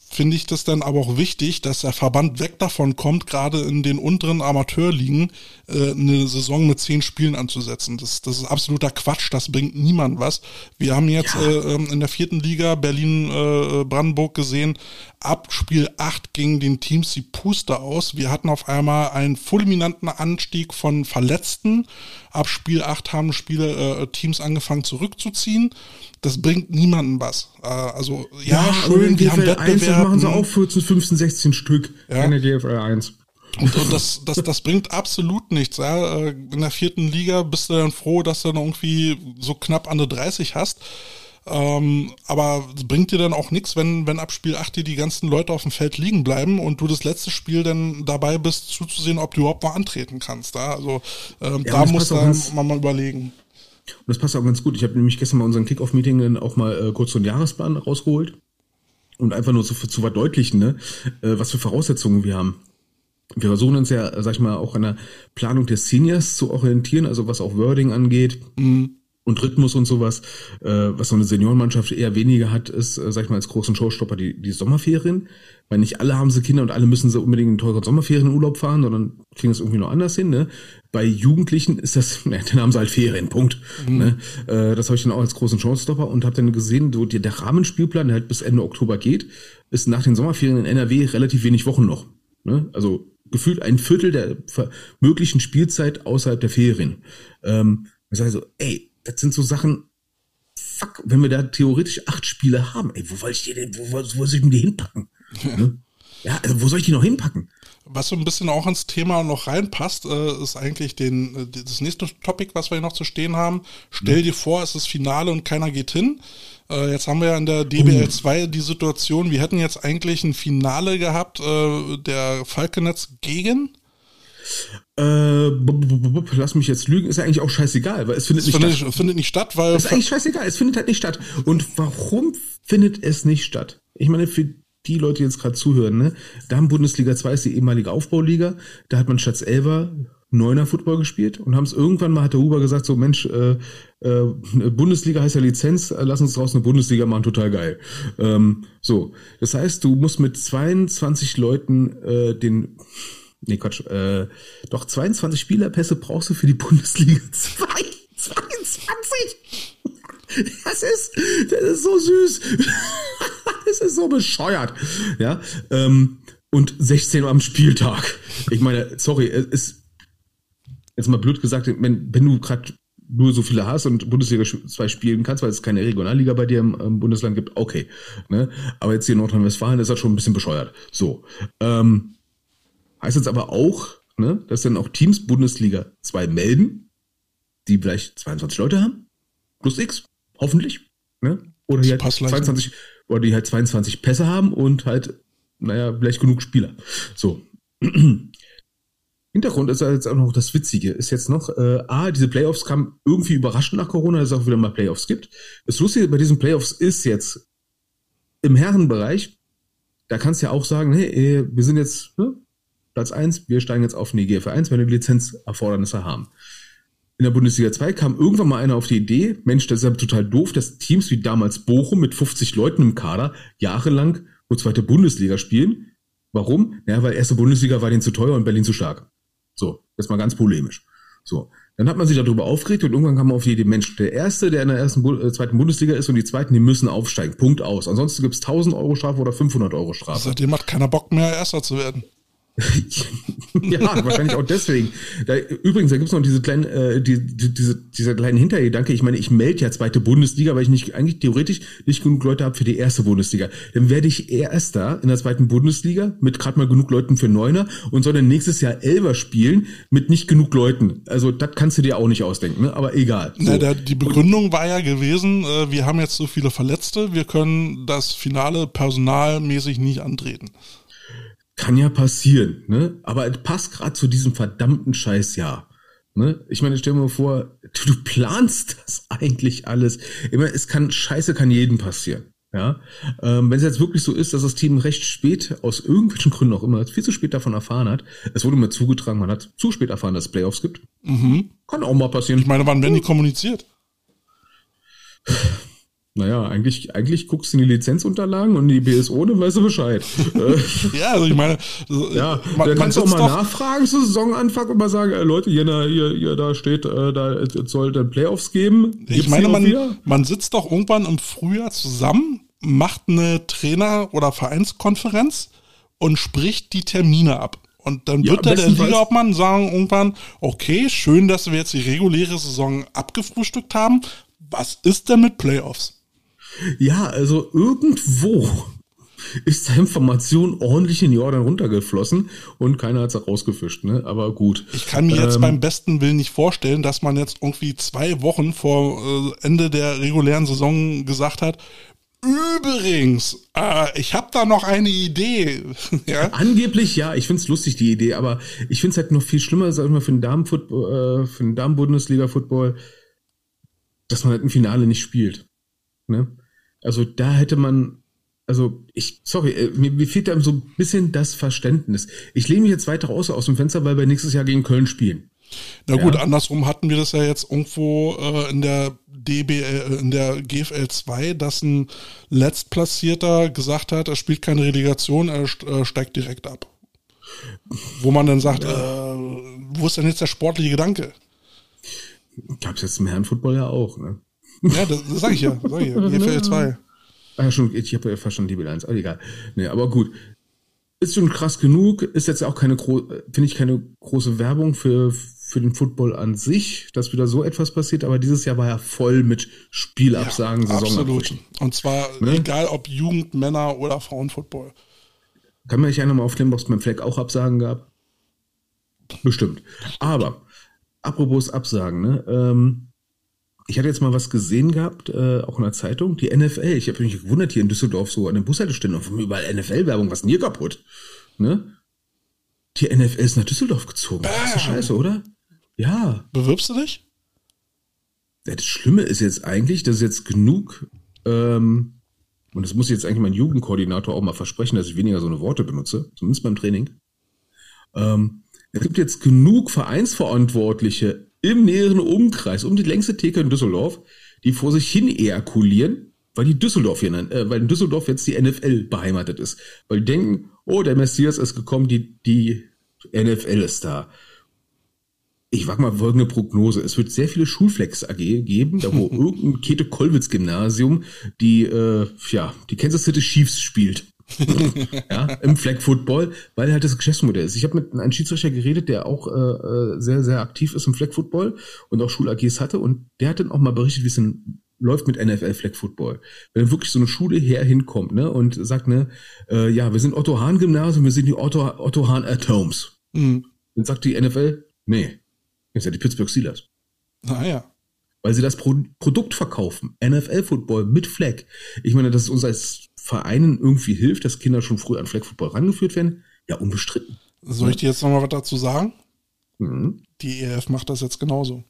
[SPEAKER 1] finde ich das dann aber auch wichtig, dass der Verband weg davon kommt, gerade in den unteren Amateurligen äh, eine Saison mit zehn Spielen anzusetzen. Das, das ist absoluter Quatsch, das bringt niemand was. Wir haben jetzt ja. äh, ähm, in der vierten Liga Berlin-Brandenburg äh, gesehen, ab Spiel 8 gingen den Teams die Puste aus. Wir hatten auf einmal einen fulminanten Anstieg von Verletzten. Ab Spiel 8 haben Spiele, äh, Teams angefangen zurückzuziehen das bringt niemandem was. Äh, also, ja, ja schön,
[SPEAKER 2] die haben Wettbewerb. machen sie auch 14, 15, 16 Stück. Ja. Keine GFL 1.
[SPEAKER 1] Und, und das, das, das bringt absolut nichts. Ja. Äh, in der vierten Liga bist du dann froh, dass du dann irgendwie so knapp an der 30 hast. Ähm, aber es bringt dir dann auch nichts, wenn, wenn ab Spiel 8 dir die ganzen Leute auf dem Feld liegen bleiben und du das letzte Spiel dann dabei bist, zuzusehen, ob du überhaupt mal antreten kannst. Ja. Also ähm, ja, da muss man mal überlegen.
[SPEAKER 2] Und das passt auch ganz gut. Ich habe nämlich gestern mal unseren Kickoff-Meeting auch mal äh, kurz so einen Jahresplan rausgeholt und einfach nur zu, zu verdeutlichen, ne, äh, was für Voraussetzungen wir haben. Wir versuchen uns ja, sag ich mal, auch an der Planung der Seniors zu orientieren, also was auch Wording angeht. Mhm und Rhythmus und sowas, äh, was so eine Seniorenmannschaft eher weniger hat, ist, äh, sag ich mal, als großen Showstopper die, die Sommerferien. Weil nicht alle haben sie Kinder und alle müssen sie unbedingt in teuren Sommerferienurlaub fahren, sondern kriegen es irgendwie noch anders hin. Ne? Bei Jugendlichen ist das, ja, dann haben sie halt Ferien, Punkt. Mhm. Ne? Äh, das habe ich dann auch als großen Showstopper und habe dann gesehen, so der, der Rahmenspielplan, der halt bis Ende Oktober geht, ist nach den Sommerferien in NRW relativ wenig Wochen noch. Ne? Also gefühlt ein Viertel der möglichen Spielzeit außerhalb der Ferien. Ähm, Ich sage so, ey, das sind so Sachen, fuck, wenn wir da theoretisch acht Spiele haben, ey, wo soll ich die denn, wo, wo soll ich denn die hinpacken? Ne? Ja, also wo soll ich die noch hinpacken?
[SPEAKER 1] Was so ein bisschen auch ins Thema noch reinpasst, äh, ist eigentlich den, äh, das nächste Topic, was wir hier noch zu stehen haben. Stell dir vor, es ist Finale und keiner geht hin. Äh, jetzt haben wir ja in der DBL 2 die Situation, wir hätten jetzt eigentlich ein Finale gehabt, der Falkenetz gegen.
[SPEAKER 2] Äh, lass mich jetzt lügen, ist ja eigentlich auch scheißegal, weil es findet
[SPEAKER 1] Es
[SPEAKER 2] nicht
[SPEAKER 1] findet,
[SPEAKER 2] statt.
[SPEAKER 1] findet nicht statt, weil
[SPEAKER 2] ist eigentlich scheißegal, es findet halt nicht statt. Und warum findet es nicht statt? Ich meine, für die Leute, die jetzt gerade zuhören, ne, da haben Bundesliga 2 ist die ehemalige Aufbauliga, da hat man statt Elfer Neuner Football gespielt und haben es irgendwann mal, hat der Huber gesagt, so Mensch, äh, äh, Bundesliga heißt ja Lizenz, äh, lass uns draus eine Bundesliga machen, total geil. Ähm, so, das heißt, du musst mit 22 Leuten äh, den, nee Quatsch, äh, doch 22 Spielerpässe brauchst du für die Bundesliga 2. 22! Das ist, das ist so süß. Das ist so bescheuert. Ja, ähm, und 16 am Spieltag. Ich meine, sorry, es ist jetzt mal blöd gesagt, wenn, wenn du gerade nur so viele hast und Bundesliga 2 spielen kannst, weil es keine Regionalliga bei dir im, im Bundesland gibt, okay. Ne? Aber jetzt hier in Nordrhein-Westfalen ist das schon ein bisschen bescheuert. So. Ähm, heißt jetzt aber auch, ne, dass dann auch Teams Bundesliga 2 melden, die vielleicht 22 Leute haben, plus X, hoffentlich. Ne? Oder die halt
[SPEAKER 1] passt leicht.
[SPEAKER 2] 22, oder die halt 22 Pässe haben und halt, naja, vielleicht genug Spieler. So. Hintergrund ist jetzt auch noch das Witzige, ist jetzt noch, äh, A, diese Playoffs kamen irgendwie überraschend nach Corona, dass es auch wieder mal Playoffs gibt. Das Lustige bei diesen Playoffs ist jetzt im Herrenbereich, da kannst du ja auch sagen, hey, äh, wir sind jetzt ne, Platz eins, wir steigen jetzt auf eine GFL 1, wenn wir Lizenzerfordernisse haben. In der Bundesliga 2 kam irgendwann mal einer auf die Idee, Mensch, das ist ja total doof, dass Teams wie damals Bochum mit 50 Leuten im Kader jahrelang nur zweite Bundesliga spielen. Warum? Ja, weil erste Bundesliga war denen zu teuer und Berlin zu stark. So, das mal ganz polemisch. So, dann hat man sich darüber aufgeregt und irgendwann kam man auf die Idee, Mensch, der Erste, der in der ersten, äh, zweiten Bundesliga ist und die Zweiten, die müssen aufsteigen. Punkt aus. Ansonsten gibt's 1000 Euro Strafe oder 500 Euro Strafe.
[SPEAKER 1] seitdem hat keiner Bock mehr, Erster zu werden.
[SPEAKER 2] ja, wahrscheinlich auch deswegen. Da, übrigens, da gibt's noch diese kleinen, äh, die, die, diese, dieser kleine Hintergedanke. Ich meine, ich melde ja zweite Bundesliga, weil ich nicht eigentlich theoretisch nicht genug Leute habe für die erste Bundesliga. Dann werde ich Erster in der zweiten Bundesliga mit gerade mal genug Leuten für Neuner und soll dann nächstes Jahr Elver spielen mit nicht genug Leuten. Also das kannst du dir auch nicht ausdenken, ne? aber egal. So.
[SPEAKER 1] Na, der, die Begründung war ja gewesen, äh, wir haben jetzt so viele Verletzte, wir können das Finale personalmäßig nicht antreten.
[SPEAKER 2] Kann ja passieren, ne? Aber es passt gerade zu diesem verdammten Scheißjahr. Ne? Ich meine, stell dir mal vor, du, du planst das eigentlich alles. Ich meine, es kann, Scheiße kann jedem passieren. Ja, ähm, wenn es jetzt wirklich so ist, dass das Team recht spät, aus irgendwelchen Gründen auch immer, viel zu spät davon erfahren hat, es wurde mir zugetragen, man hat zu spät erfahren, dass es Playoffs gibt. Kann auch mal passieren.
[SPEAKER 1] Ich meine, wann werden die kommuniziert?
[SPEAKER 2] Naja, eigentlich, eigentlich guckst du in die Lizenzunterlagen und die BSO, dann weißt du Bescheid.
[SPEAKER 1] Ja, also ich meine,
[SPEAKER 2] Ja,
[SPEAKER 1] man,
[SPEAKER 2] da
[SPEAKER 1] man
[SPEAKER 2] kannst du auch mal nachfragen zu Saisonanfang und mal sagen, äh, Leute, hier, hier, hier, da steht, äh, da soll dann Playoffs geben.
[SPEAKER 1] ich
[SPEAKER 2] Gibt's
[SPEAKER 1] meine,
[SPEAKER 2] noch wieder?
[SPEAKER 1] man, man sitzt doch irgendwann im Frühjahr zusammen, macht eine Trainer- oder Vereinskonferenz und spricht die Termine ab. Und dann
[SPEAKER 2] Ja,
[SPEAKER 1] wird da der Ligaobmann sagen irgendwann, okay, schön, dass wir jetzt die reguläre Saison abgefrühstückt haben. Was ist denn mit Playoffs?
[SPEAKER 2] Ja, also irgendwo ist da Information ordentlich in Jordan runtergeflossen und keiner hat es rausgefischt, ne? Aber gut.
[SPEAKER 1] Ich kann mir jetzt
[SPEAKER 2] Ähm,
[SPEAKER 1] beim besten Willen nicht vorstellen, dass man jetzt irgendwie zwei Wochen vor äh, Ende der regulären Saison gesagt hat, übrigens, äh, ich habe da noch eine Idee. ja?
[SPEAKER 2] Angeblich ja, ich find's lustig, die Idee, aber ich find's halt noch viel schlimmer, sag ich mal, für den Damen-Football, äh, für den Damen-Bundesliga-Football, dass man halt ein Finale nicht spielt. Ne? Also da hätte man, also ich, sorry, äh, mir, mir fehlt da so ein bisschen das Verständnis. Ich lehne mich jetzt weiter raus aus dem Fenster, weil wir nächstes Jahr gegen Köln spielen.
[SPEAKER 1] Na gut,
[SPEAKER 2] Ja.
[SPEAKER 1] andersrum hatten wir das ja jetzt irgendwo äh, in der DBL, äh, in der GFL 2, dass ein Letztplatzierter gesagt hat, er spielt keine Relegation, er äh, steigt direkt ab. Wo man dann sagt, äh, wo ist denn jetzt der sportliche Gedanke?
[SPEAKER 2] Gab's jetzt im Herrenfootball ja auch, ne?
[SPEAKER 1] Ja, das, das sag ich ja, sag ich ja, GFL 2.
[SPEAKER 2] Ah, ja, schon, ich habe ja fast schon die Bilanz, aber egal. Nee, aber gut. Ist schon krass genug, ist jetzt auch keine finde ich keine große Werbung für für den Football an sich, dass wieder so etwas passiert, aber dieses Jahr war ja voll mit Spielabsagen,
[SPEAKER 1] ja. Absolut. Und zwar ne? egal ob Jugend, Männer oder Frauenfootball.
[SPEAKER 2] Kann man nicht einer mal auf Limbox beim Fleck auch Absagen gehabt? Bestimmt. Aber, apropos Absagen, ne? Ähm, ich hatte jetzt mal was gesehen gehabt, äh, auch in der Zeitung, die NFL. Ich habe mich gewundert hier in Düsseldorf so an den Bushalteständen von überall NFL-Werbung. Was ist denn hier kaputt? Ne? Die NFL ist nach Düsseldorf gezogen. Bam. Das ist scheiße, oder? Ja.
[SPEAKER 1] Bewirbst du dich?
[SPEAKER 2] Ja, das Schlimme ist jetzt eigentlich, dass jetzt genug, ähm, und das muss jetzt eigentlich mein Jugendkoordinator auch mal versprechen, dass ich weniger so eine Worte benutze, zumindest beim Training. Ähm, es gibt jetzt genug Vereinsverantwortliche im näheren Umkreis, um die längste Theke in Düsseldorf, die vor sich hin ejakulieren, weil die Düsseldorf hier, äh, weil in Düsseldorf jetzt die NFL beheimatet ist. Weil die denken, oh, der Messias ist gekommen, die, die NFL ist da. Ich wag mal folgende Prognose. Es wird sehr viele Schulflex AG geben, da wo irgendein Käthe-Kollwitz-Gymnasium die, äh, ja, die Kansas City Chiefs spielt. ja, im Flag Football, weil halt das Geschäftsmodell ist. Ich habe mit einem Schiedsrichter geredet, der auch äh, äh, sehr, sehr aktiv ist im Flag Football und auch Schul-AGs hatte und der hat dann auch mal berichtet, wie es denn läuft mit NFL Flag Football. Wenn wirklich so eine Schule her hinkommt, ne, und sagt, ne, äh, ja, wir sind Otto Hahn Gymnasium, wir sind die Otto, Otto Hahn at Homes. Mhm. Dann sagt die NFL, nee, ihr seid die Pittsburgh Steelers.
[SPEAKER 1] Ah ja.
[SPEAKER 2] Weil sie das Pro Produkt verkaufen. NFL Football mit Flag. Ich meine, dass es uns als Vereinen irgendwie hilft, dass Kinder schon früh an Flag Football rangeführt werden, ja, unbestritten.
[SPEAKER 1] Soll ich dir jetzt nochmal was dazu sagen? Mhm. Die ERF macht das jetzt genauso.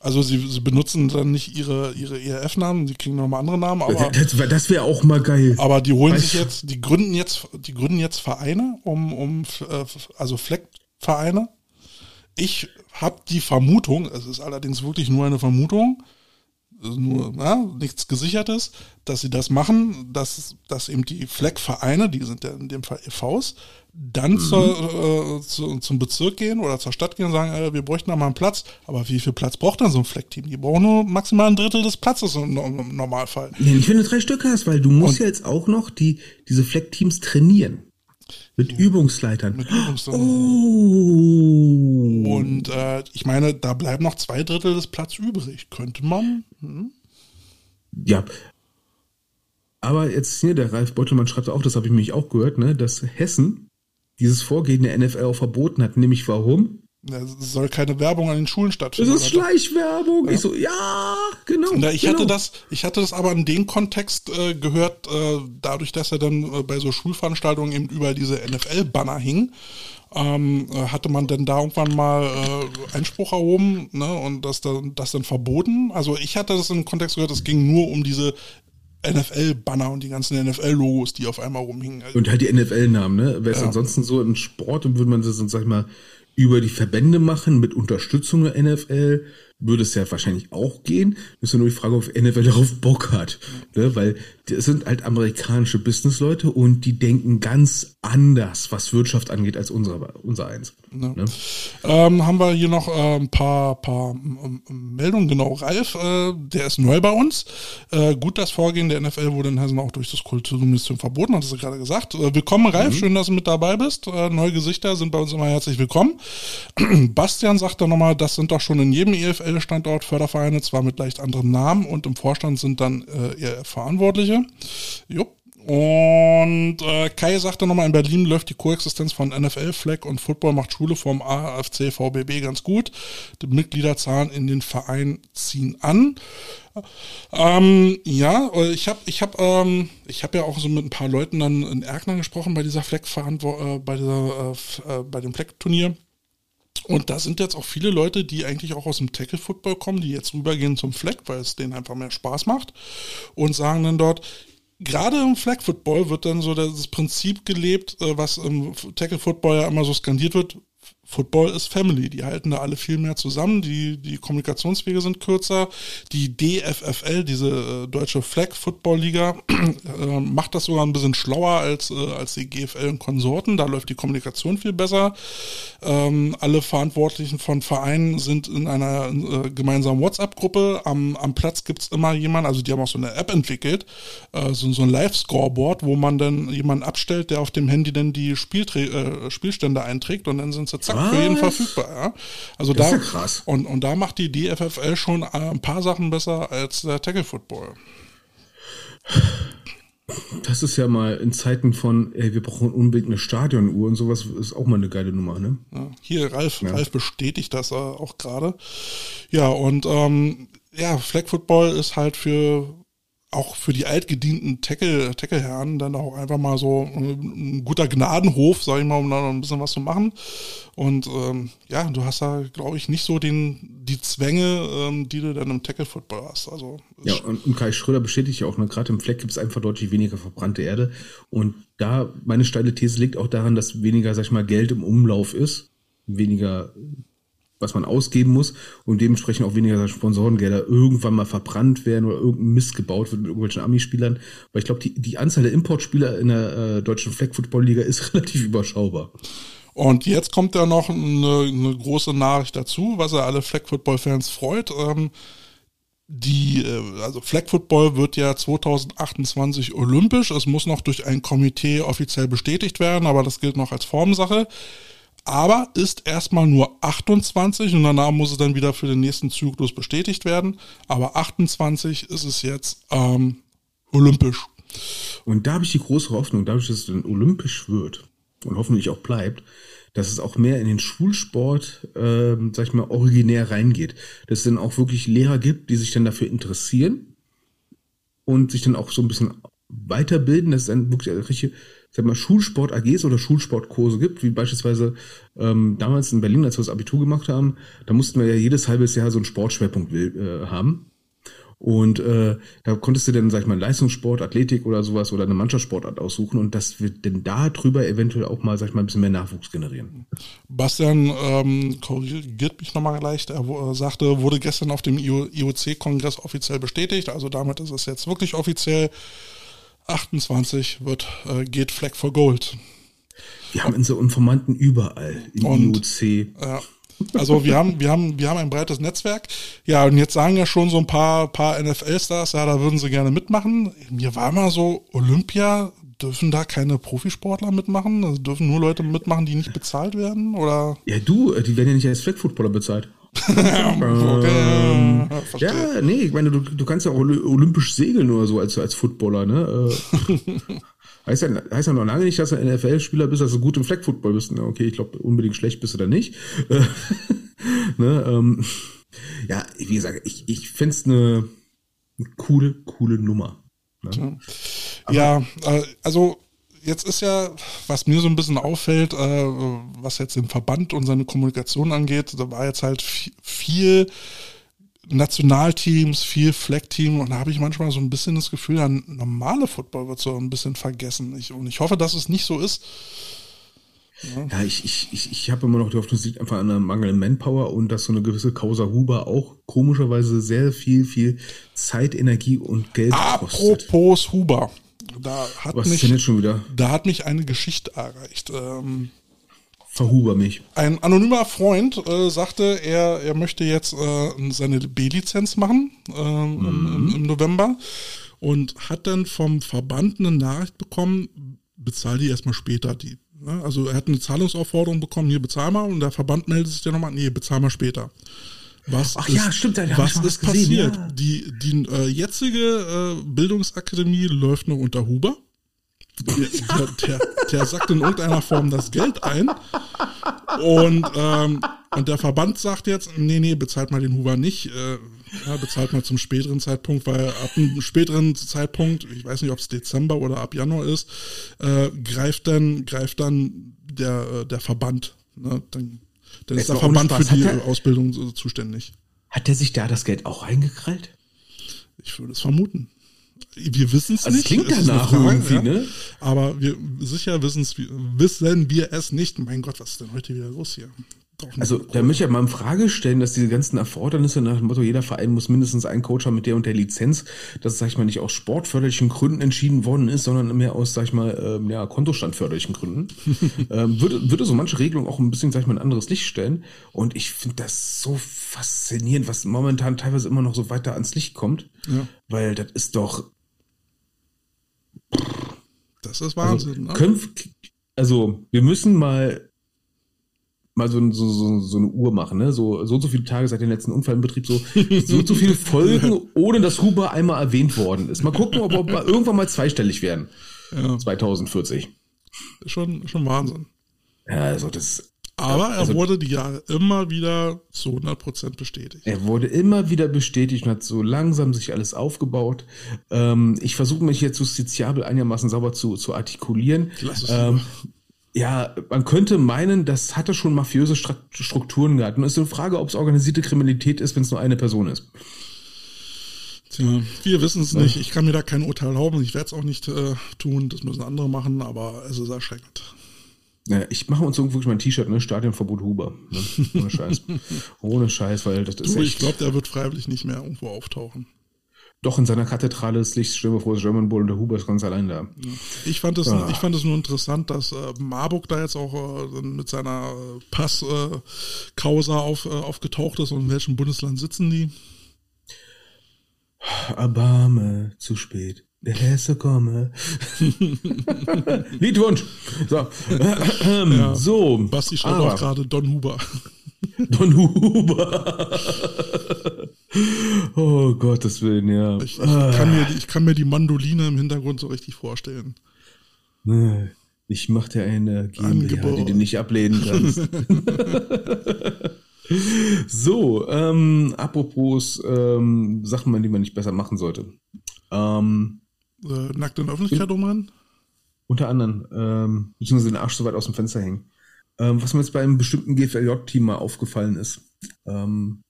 [SPEAKER 1] Also sie, sie benutzen dann nicht ihre, ihre ERF-Namen, sie kriegen nochmal andere Namen, aber.
[SPEAKER 2] Das, das wäre auch mal geil.
[SPEAKER 1] Aber die holen weißt sich jetzt, die gründen jetzt, die gründen jetzt Vereine, um, um äh, also Fleckvereine. Ich habe die Vermutung, es ist allerdings wirklich nur eine Vermutung, nur ja, nichts gesichertes, dass sie das machen, dass, dass eben die Fleckvereine, die sind ja in dem Fall EVs, dann mhm. zur, äh, zu, zum Bezirk gehen oder zur Stadt gehen und sagen, äh, wir bräuchten da mal einen Platz. Aber wie viel Platz braucht denn so ein Fleckteam? Die brauchen nur maximal ein Drittel des Platzes im, im Normalfall.
[SPEAKER 2] Nee, nicht wenn du drei Stück hast, weil du musst und, ja jetzt auch noch die, diese Fleckteams trainieren. Mit ja, Übungsleitern. Mit Übungsleitern.
[SPEAKER 1] Oh. Und äh, ich meine, da bleiben noch zwei Drittel des Platzes übrig. Könnte man. Hm?
[SPEAKER 2] Ja. Aber jetzt hier, der Ralf Beutelmann schreibt auch, das habe ich mich auch gehört, ne, dass Hessen dieses Vorgehen der NFL auch verboten hat. Nämlich warum?
[SPEAKER 1] Es soll keine Werbung an den Schulen stattfinden.
[SPEAKER 2] Das ist Schleichwerbung. Ja. Ich so, ja, genau.
[SPEAKER 1] Na, ich
[SPEAKER 2] genau.
[SPEAKER 1] hatte das, ich hatte das aber in dem Kontext äh, gehört, äh, dadurch, dass er dann äh, bei so Schulveranstaltungen eben überall diese NFL-Banner hing. Ähm, äh, hatte man denn da irgendwann mal äh, Einspruch erhoben ne, und das dann, das dann verboten? Also ich hatte das im Kontext gehört, es ging nur um diese NFL-Banner und die ganzen NFL-Logos, die auf einmal rumhingen.
[SPEAKER 2] Und halt die NFL-Namen, ne? Wäre es ja. ansonsten so im Sport, dann würde man das, sag ich mal, über die Verbände machen mit Unterstützung der NFL würde es ja wahrscheinlich auch gehen. Das ist ja nur die Frage, ob NFL darauf Bock hat. Ne? Weil das sind halt amerikanische Businessleute und die denken ganz anders, was Wirtschaft angeht, als unsere, unser eins. Ja. Ne?
[SPEAKER 1] Ähm, haben wir hier noch äh, ein paar, paar Meldungen. Genau, Ralf, äh, der ist neu bei uns. Äh, gut, das Vorgehen der NFL wurde in Hessen auch durch das Kulturministerium verboten, hat es gerade gesagt. Äh, willkommen, Ralf, mhm. schön, dass du mit dabei bist. Äh, neue Gesichter sind bei uns immer herzlich willkommen. Bastian sagt da nochmal, das sind doch schon in jedem EFL-Standort Fördervereine, zwar mit leicht anderen Namen und im Vorstand sind dann äh, eher Verantwortliche. Jupp. Und äh, Kai sagte nochmal, in Berlin läuft die Koexistenz von NFL, Flag und Football macht Schule vom AFC VBB ganz gut. Die Mitgliederzahlen in den Verein ziehen an. Ähm, ja, ich habe ich hab, ähm, hab ja auch so mit ein paar Leuten dann in Erkner gesprochen bei dieser Flag äh, bei dieser äh, äh, bei dem Flag-Turnier. Und da sind jetzt auch viele Leute, die eigentlich auch aus dem Tackle-Football kommen, die jetzt rübergehen zum Flag, weil es denen einfach mehr Spaß macht und sagen dann dort, gerade im Flag Football wird dann so das Prinzip gelebt, äh, was im Tackle Football ja immer so skandiert wird, Football ist Family. Die halten da alle viel mehr zusammen. Die, die Kommunikationswege sind kürzer. Die DFFL, diese äh, deutsche Flag Football Liga, äh, macht das sogar ein bisschen schlauer als, äh, als die GFL und Konsorten. Da läuft die Kommunikation viel besser. Ähm, alle Verantwortlichen von Vereinen sind in einer äh, gemeinsamen WhatsApp-Gruppe. Am, am Platz gibt's immer jemanden, also die haben auch so eine App entwickelt, äh, so, so ein Live-Scoreboard, wo man dann jemanden abstellt, der auf dem Handy dann die Spielträ Spielstände einträgt und dann sind sie zack Ja, für jeden verfügbar, ja. Also
[SPEAKER 2] Das
[SPEAKER 1] da,
[SPEAKER 2] ist ja krass.
[SPEAKER 1] Und, und da macht die DFFL schon äh, ein paar Sachen besser als der Tackle Football.
[SPEAKER 2] Das ist ja mal in Zeiten von, ey, wir brauchen unbedingt eine Stadionuhr und sowas, ist auch mal eine geile Nummer, ne?
[SPEAKER 1] Ja, hier, Ralf, Ralf bestätigt das äh, auch gerade. Ja, und ähm, ja, Flag Football ist halt für auch für die altgedienten Tackle, Tackle-Herren dann auch einfach mal so äh, ein guter Gnadenhof, sag ich mal, um da noch ein bisschen was zu machen. Und ähm, ja, du hast da, glaube ich, nicht so den, die Zwänge, ähm, die du dann im Tackle-Football hast. Also
[SPEAKER 2] Ja, und, und Kai Schröder bestätigt ja auch, ne, gerade im Fleck gibt es einfach deutlich weniger verbrannte Erde. Und da, meine steile These liegt auch daran, dass weniger, sag ich mal, Geld im Umlauf ist, weniger, was man ausgeben muss und dementsprechend auch weniger Sponsorengelder irgendwann mal verbrannt werden oder irgendein Mist gebaut wird mit irgendwelchen Ami-Spielern. Weil ich glaube, die, die Anzahl der Importspieler in der äh, deutschen Flag-Football-Liga ist relativ überschaubar.
[SPEAKER 1] Und jetzt kommt ja noch eine, eine große Nachricht dazu, was ja alle Flag Football Fans freut. Ähm, die, äh, also Flag Football wird ja 2028 olympisch. Es muss noch durch ein Komitee offiziell bestätigt werden, aber das gilt noch als Formsache. Aber ist erstmal nur 28 und danach muss es dann wieder für den nächsten Zyklus bestätigt werden. Aber 28 ist es jetzt ähm, olympisch.
[SPEAKER 2] Und da habe ich die große Hoffnung, dadurch, dass es dann olympisch wird und hoffentlich auch bleibt, dass es auch mehr in den Schulsport, ähm, sag ich mal, originär reingeht. Dass es dann auch wirklich Lehrer gibt, die sich dann dafür interessieren und sich dann auch so ein bisschen weiterbilden, dass es dann wirklich eine richtige, sag mal, Schulsport-AGs oder Schulsportkurse gibt, wie beispielsweise ähm, damals in Berlin, als wir das Abitur gemacht haben, da mussten wir ja jedes halbes Jahr so einen Sportschwerpunkt äh, haben. Und äh, da konntest du dann, sag ich mal, Leistungssport, Athletik oder sowas oder eine Mannschaftssportart aussuchen und das wird denn da drüber eventuell auch mal, sag ich mal, ein bisschen mehr Nachwuchs generieren.
[SPEAKER 1] Bastian ähm, korrigiert mich nochmal gleich. Er äh, sagte, wurde gestern auf dem IOC-Kongress offiziell bestätigt. Also damit ist es jetzt wirklich offiziell. 28 wird, äh, geht Flag for Gold.
[SPEAKER 2] Wir haben unsere Informanten überall im
[SPEAKER 1] Und-
[SPEAKER 2] IOC.
[SPEAKER 1] Ja. Also wir haben, wir haben, wir haben ein breites Netzwerk. Ja, und jetzt sagen ja schon so ein paar, paar NFL-Stars, ja, da würden sie gerne mitmachen. Mir war mal so, Olympia, dürfen da keine Profisportler mitmachen? Also dürfen nur Leute mitmachen, die nicht bezahlt werden? Oder?
[SPEAKER 2] Ja, du, äh, die werden ja nicht als Flag-Footballer bezahlt.
[SPEAKER 1] Verstehe.
[SPEAKER 2] Ja, nee, ich meine, du, du kannst ja auch oly- olympisch segeln oder so als, als Footballer, ne? Äh, heißt, ja, heißt ja noch lange nicht, dass du ein NFL-Spieler bist, dass du gut im Flag-Football bist. Na, Okay, ich glaube, unbedingt schlecht bist du da nicht. Ne, ähm, ja, wie gesagt, ich, ich find's eine, eine coole, coole Nummer. Ne?
[SPEAKER 1] Ja, äh, also jetzt ist ja, was mir so ein bisschen auffällt, äh, was jetzt den Verband und seine Kommunikation angeht, da war jetzt halt vi- viel Nationalteams, viel Flag-Team und da habe ich manchmal so ein bisschen das Gefühl, der normale Football wird so ein bisschen vergessen. Ich, und ich hoffe, dass es nicht so ist.
[SPEAKER 2] Ja, ich, ich, ich, ich habe immer noch die Hoffnung, es liegt einfach an einer mangelnden Manpower und dass so eine gewisse Causa Huber auch komischerweise sehr viel, viel Zeit, Energie und Geld kostet.
[SPEAKER 1] Apropos Huber, da hat
[SPEAKER 2] Was ist
[SPEAKER 1] mich,
[SPEAKER 2] denn jetzt schon wieder?
[SPEAKER 1] da hat mich eine Geschichte erreicht. Ähm,
[SPEAKER 2] Verhuber mich.
[SPEAKER 1] Ein anonymer Freund äh, sagte, er, er möchte jetzt äh, seine B-Lizenz machen ähm, im, im, im November und hat dann vom Verband eine Nachricht bekommen, bezahl die erstmal später die. Ne? Also er hat eine Zahlungsaufforderung bekommen, hier bezahl mal und der Verband meldet sich dann nochmal, nee, bezahl mal später. Was
[SPEAKER 2] Ach
[SPEAKER 1] ist,
[SPEAKER 2] ja, stimmt, da
[SPEAKER 1] was ist
[SPEAKER 2] gesehen,
[SPEAKER 1] passiert?
[SPEAKER 2] ja.
[SPEAKER 1] Die, die äh, jetzige äh, Bildungsakademie läuft noch unter Huber. Der, der, der, der sackt in irgendeiner Form das Geld ein. Und, ähm, und der Verband sagt jetzt, nee, nee, bezahlt mal den Huber nicht. Äh, ja, bezahlt mal zum späteren Zeitpunkt, weil ab einem späteren Zeitpunkt, ich weiß nicht, ob es Dezember oder ab Januar ist, äh, greift dann, greift dann der, äh, der Verband. Ne? Dann, dann ist der Verband für die
[SPEAKER 2] hat er-
[SPEAKER 1] Ausbildung so zuständig.
[SPEAKER 2] Hat der sich da das Geld auch eingekrallt?
[SPEAKER 1] Ich würde es vermuten. Wir wissen es
[SPEAKER 2] Also es
[SPEAKER 1] nicht.
[SPEAKER 2] klingt
[SPEAKER 1] es
[SPEAKER 2] danach irgendwie, ne?
[SPEAKER 1] Aber wir sicher wissen wir es nicht. Mein Gott, was ist denn heute wieder los hier?
[SPEAKER 2] Also da möchte ich ja mal in Frage stellen, dass diese ganzen Erfordernisse nach dem Motto, jeder Verein muss mindestens einen Coach haben mit der und der Lizenz, dass, sag ich mal, nicht aus sportförderlichen Gründen entschieden worden ist, sondern mehr aus, sag ich mal, ähm, ja, kontostandförderlichen Gründen, ähm, würde, würde so manche Regelung auch ein bisschen, sag ich mal, ein anderes Licht stellen. Und ich finde das so faszinierend, was momentan teilweise immer noch so weiter ans Licht kommt,
[SPEAKER 1] Ja.
[SPEAKER 2] weil das ist doch,
[SPEAKER 1] das ist
[SPEAKER 2] also,
[SPEAKER 1] Wahnsinn. ne?
[SPEAKER 2] können, also wir müssen mal mal so, so, so, so eine Uhr machen, ne? So, so und so viele Tage seit dem letzten Unfall im Betrieb, so, so und so viele Folgen, ohne dass Huber einmal erwähnt worden ist. Mal gucken, ob wir irgendwann mal zweistellig werden.
[SPEAKER 1] Ja.
[SPEAKER 2] 2040.
[SPEAKER 1] Schon, schon Wahnsinn.
[SPEAKER 2] Ja, also das.
[SPEAKER 1] Aber er
[SPEAKER 2] also-
[SPEAKER 1] wurde die Jahre immer wieder zu 100% bestätigt.
[SPEAKER 2] Er wurde immer wieder bestätigt und hat so langsam sich alles aufgebaut. Ähm, ich versuche mich jetzt justiziabel einigermaßen sauber zu, zu artikulieren.
[SPEAKER 1] Lass es
[SPEAKER 2] Ähm. Ja, man könnte meinen, das hatte schon mafiöse Strukturen gehabt. Und es ist eine Frage, ob es organisierte Kriminalität ist, wenn es nur eine Person ist.
[SPEAKER 1] Tja, wir wissen es nicht. Ich kann mir da kein Urteil erlauben. Ich werde es auch nicht äh, tun. Das müssen andere machen, aber es ist erschreckend.
[SPEAKER 2] Ja, ich mache uns irgendwo wirklich mal ein T-Shirt, ne? Stadionverbot Huber. Ne? Ohne Scheiß. Ohne Scheiß, weil das ist
[SPEAKER 1] Du, ich
[SPEAKER 2] echt.
[SPEAKER 1] glaube, der wird freiwillig nicht mehr irgendwo auftauchen.
[SPEAKER 2] Doch in seiner Kathedrale des Lichts, wir vor, German Bull und der Huber ist ganz allein da.
[SPEAKER 1] Ich fand es, ich fand es nur interessant, dass äh, Marburg da jetzt auch äh, mit seiner äh, Pass-Causa auf, äh, aufgetaucht ist. Und in welchem Bundesland sitzen die?
[SPEAKER 2] Erbarme, zu spät. Der Hesse komme. Liedwunsch. So.
[SPEAKER 1] Ja.
[SPEAKER 2] so.
[SPEAKER 1] Basti schreibt auch gerade Don Huber.
[SPEAKER 2] Don Huber. oh Gottes Willen, ja.
[SPEAKER 1] Ich, ich, kann mir, die- ich kann mir die Mandoline im Hintergrund so richtig vorstellen.
[SPEAKER 2] Nee, Ich mach dir eine GmbH, die du nicht ablehnen kannst. so, ähm, apropos ähm, Sachen, die man nicht besser machen sollte. Ähm,
[SPEAKER 1] Äh, nackt in der Öffentlichkeit umrennen?
[SPEAKER 2] unter anderem, ähm, beziehungsweise den Arsch so weit aus dem Fenster hängen. Ähm, was mir jetzt bei einem bestimmten GFLJ-Team mal aufgefallen ist. Ähm,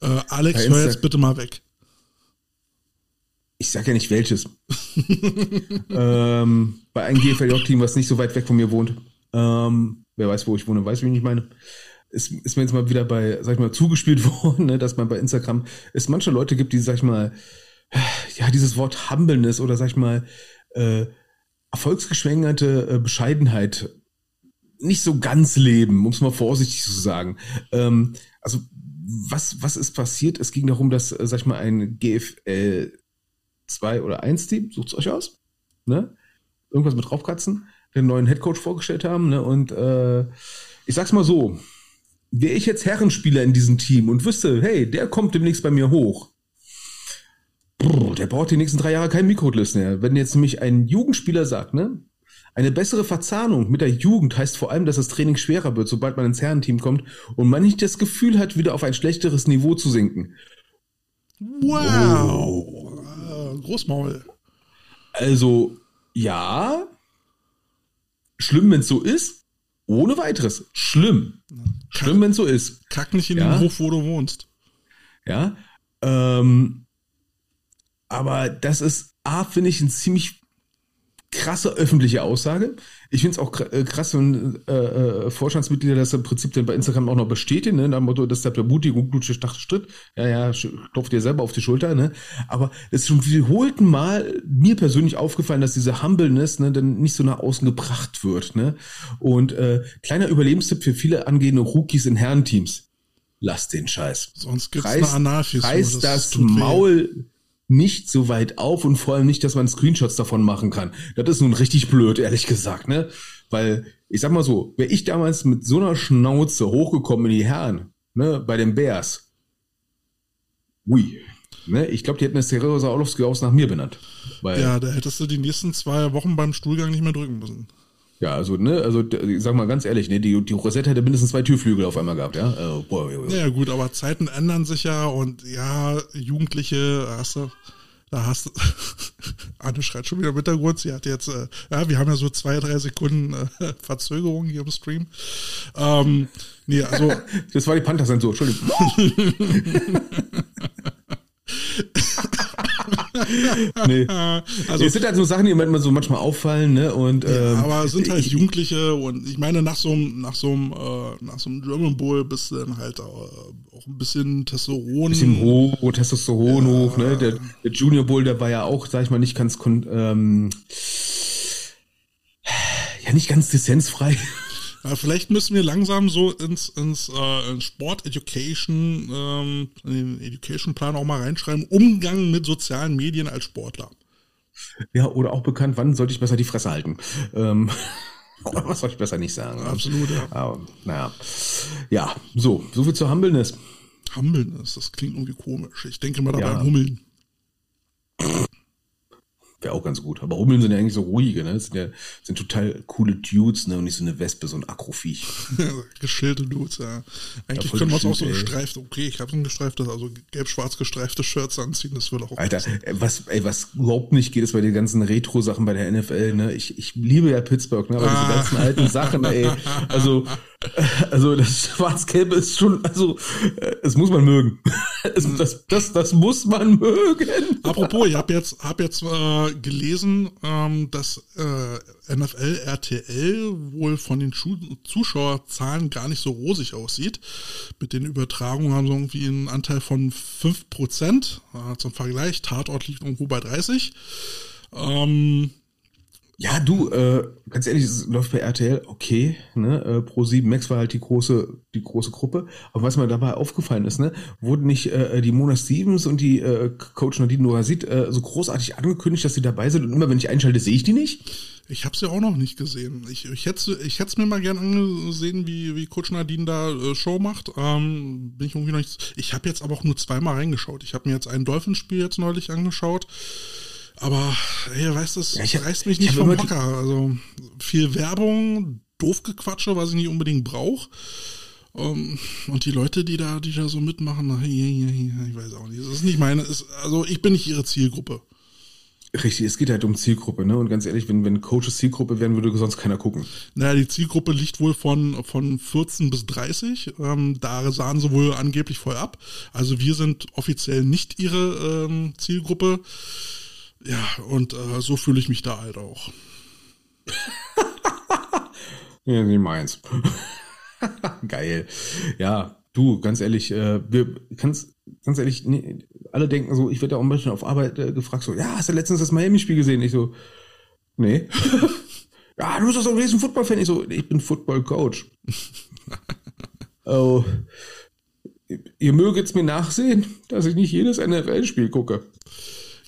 [SPEAKER 1] Äh, Alex, hör jetzt bitte mal weg.
[SPEAKER 2] ich sag ja nicht welches. ähm, bei einem GFLJ-Team, was nicht so weit weg von mir wohnt. Ähm, wer weiß, wo ich wohne, weiß, wie ich meine. Ist, ist mir jetzt mal wieder bei, sag ich mal, zugespielt worden, ne, dass man bei Instagram es manche Leute gibt, die, sag ich mal, ja, dieses Wort Humbleness oder, sag ich mal, äh, erfolgsgeschwängerte äh, Bescheidenheit nicht so ganz leben, um es mal vorsichtig zu sagen. Ähm, also, was, was ist passiert? Es ging darum, dass, äh, sag ich mal, ein GFL 2 oder 1 Team, sucht's euch aus, ne? Irgendwas mit Raufkatzen, den neuen Headcoach vorgestellt haben, ne? Und äh, ich sag's mal so, wäre ich jetzt Herrenspieler in diesem Team und wüsste, hey, der kommt demnächst bei mir hoch. Brr, der braucht die nächsten drei Jahre kein Mikrolist mehr. Wenn jetzt nämlich ein Jugendspieler sagt, ne? Eine bessere Verzahnung mit der Jugend heißt vor allem, dass das Training schwerer wird, sobald man ins Herrenteam kommt und man nicht das Gefühl hat, wieder auf ein schlechteres Niveau zu sinken.
[SPEAKER 1] Wow. Äh, Großmaul.
[SPEAKER 2] Also, ja, schlimm, wenn es so ist, ohne weiteres. Schlimm. Schlimm, wenn es so ist.
[SPEAKER 1] Kack nicht in
[SPEAKER 2] Ja.
[SPEAKER 1] den Hof, wo du wohnst.
[SPEAKER 2] Ja. Ähm, aber das ist, A, finde ich, eine ziemlich krasse öffentliche Aussage. Ich finde es auch äh, krass, wenn äh, äh, Vorstandsmitglieder das im Prinzip dann bei Instagram auch noch bestätigen, ne? Nach dem Motto, das ist der Ermutigung, gute Stritt. Ja, ja, klopft dir selber auf die Schulter, ne? Aber es ist schon wiederholten Mal mir persönlich aufgefallen, dass diese Humbleness ne, dann nicht so nach außen gebracht wird, ne? Und äh, kleiner Überlebenstipp für viele angehende Rookies in Herrenteams. Lass den Scheiß
[SPEAKER 1] Sonst gibt's
[SPEAKER 2] reiß,
[SPEAKER 1] eine Analfissur.
[SPEAKER 2] reiß das,
[SPEAKER 1] tut weh.
[SPEAKER 2] Nicht so weit auf und vor allem nicht, dass man Screenshots davon machen kann. Das ist nun richtig blöd, ehrlich gesagt, ne? Weil, ich sag mal so, wäre ich damals mit so einer Schnauze hochgekommen in die Herren, ne, bei den Bears, ui, ne, ich glaube, die hätten das Teresa Orlovski aus nach mir benannt.
[SPEAKER 1] Ja, da hättest du die nächsten zwei Wochen beim Stuhlgang nicht mehr drücken müssen.
[SPEAKER 2] Ja, also, ne, also, sag mal ganz ehrlich, ne, die, die Rosette hätte mindestens zwei Türflügel auf einmal gehabt, ja? Äh, boah, boah, boah.
[SPEAKER 1] Ja gut, aber Zeiten ändern sich ja und ja, Jugendliche, hast du, da hast du, Anne schreit schon wieder im Hintergrund, sie hat jetzt, äh, ja, wir haben ja so zwei, drei Sekunden äh, Verzögerung hier im Stream. Ähm, nee, also,
[SPEAKER 2] Das war die Panther-Sensor, Entschuldigung. Nee.
[SPEAKER 1] also
[SPEAKER 2] es sind halt so Sachen, die mir so manchmal auffallen, ne? Und ähm,
[SPEAKER 1] aber es sind halt
[SPEAKER 2] ich-
[SPEAKER 1] Jugendliche und ich meine, nach so einem, nach so einem, äh, nach so einem German Bowl bist du dann halt äh, auch ein bisschen Testosteron.
[SPEAKER 2] bisschen hoch, Testosteron hoch, ne? Der, der Junior Bull, der war ja auch, sag ich mal, nicht ganz ähm, ja nicht ganz dissensfrei.
[SPEAKER 1] Ja, vielleicht müssen wir langsam so ins, ins, äh, ins Sport Education, ähm, in den Education Plan auch mal reinschreiben, Umgang mit sozialen Medien als Sportler.
[SPEAKER 2] Ja, oder auch bekannt, wann sollte ich besser die Fresse halten? Ähm, Was soll ich besser nicht sagen?
[SPEAKER 1] Absolut, ja.
[SPEAKER 2] Aber, naja. Ja, so, so viel zur Humbleness.
[SPEAKER 1] Humbleness, das klingt irgendwie komisch. Ich denke mal dabei
[SPEAKER 2] Ja.
[SPEAKER 1] an Hummeln.
[SPEAKER 2] Wäre auch ganz gut. Aber Hummeln sind ja eigentlich so ruhige, ne? Das sind ja sind total coole Dudes, ne? Und nicht so eine Wespe, so ein Akroviech.
[SPEAKER 1] Geschillte Dudes, ja. Eigentlich
[SPEAKER 2] Ja,
[SPEAKER 1] können wir uns auch so
[SPEAKER 2] ey.
[SPEAKER 1] gestreifte, okay, ich habe so ein gestreiftes, also gelb-schwarz gestreifte Shirts anziehen, das würde auch
[SPEAKER 2] Alter, äh, was, ey, was überhaupt nicht geht, ist bei den ganzen Retro-Sachen bei der NFL, ne? Ich, ich liebe ja Pittsburgh, ne? Aber
[SPEAKER 1] Ah.
[SPEAKER 2] diese ganzen alten Sachen, ey, also, also das Schwarz-Gelbe ist schon, also, äh, es muss man mögen. Das, das, das muss man mögen.
[SPEAKER 1] Apropos, ich habe jetzt, hab jetzt äh, gelesen, ähm, dass äh, NFL RTL wohl von den Schu Zuschauerzahlen gar nicht so rosig aussieht. Mit den Übertragungen haben sie irgendwie einen Anteil von 5%. Äh, zum Vergleich, Tatort liegt irgendwo bei 30. Ähm,
[SPEAKER 2] Ja, du, äh, ganz ehrlich, es läuft bei RTL okay, ne? Äh, Pro 7 Max war halt die große, die große Gruppe. Aber was mir dabei aufgefallen ist, ne, wurden nicht äh, die Mona Stevens und die äh, Coach Nadine Norazit äh, so großartig angekündigt, dass sie dabei sind und immer wenn ich einschalte, sehe ich die nicht?
[SPEAKER 1] Ich habe es ja auch noch nicht gesehen. Ich, ich hätte ich hätte es mir mal gern angesehen, wie, wie Coach Nadine da äh, Show macht. Ähm, bin ich irgendwie noch nicht. Ich habe jetzt aber auch nur zweimal reingeschaut. Ich habe mir jetzt ein Dolphinspiel jetzt neulich angeschaut. Aber ey, weißt du, es
[SPEAKER 2] Ja, ich
[SPEAKER 1] reißt mich
[SPEAKER 2] ich
[SPEAKER 1] nicht vom Hocker. Also viel Werbung, doof Gequatsche, was ich nicht unbedingt brauche. Ähm, und die Leute, die da, die da so mitmachen, ich weiß auch nicht. Das ist nicht meine, ist, also ich bin nicht ihre Zielgruppe.
[SPEAKER 2] Richtig, es geht halt um Zielgruppe, ne? Und ganz ehrlich, wenn, wenn Coaches Zielgruppe wären, würde sonst keiner gucken.
[SPEAKER 1] Naja, die Zielgruppe liegt wohl von, von 14 bis 30. Ähm, da sahen sie wohl angeblich voll ab. Also wir sind offiziell nicht ihre ähm, Zielgruppe. Ja, und äh, so fühle ich mich da halt auch.
[SPEAKER 2] Ja, nicht meins. Geil. Ja, du, ganz ehrlich, äh, wir, ganz, ganz ehrlich, nee, alle denken so, ich werde ja auch ein bisschen auf Arbeit äh, gefragt, so, ja, hast du letztens das Miami-Spiel gesehen? Ich so, nee. ja, du bist doch so ein riesen Football-Fan. Ich so, ich bin Football-Coach. oh, ihr möget's mir nachsehen, dass ich nicht jedes NFL-Spiel gucke.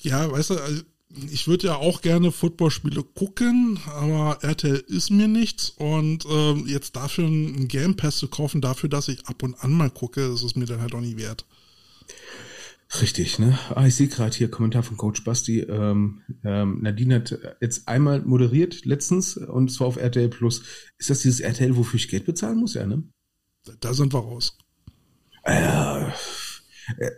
[SPEAKER 1] Ja, weißt du, also ich würde ja auch gerne Footballspiele gucken, aber RTL ist mir nichts. Und ähm, jetzt dafür einen Game Pass zu kaufen, dafür, dass ich ab und an mal gucke, das ist mir dann halt auch nicht wert.
[SPEAKER 2] Richtig, ne? Ah, ich sehe gerade hier Kommentar von Coach Basti. Ähm, ähm, Nadine hat jetzt einmal moderiert letztens und zwar auf RTL Plus. Ist das dieses RTL, wofür ich Geld bezahlen muss, ja, ne?
[SPEAKER 1] Da sind wir raus.
[SPEAKER 2] Äh,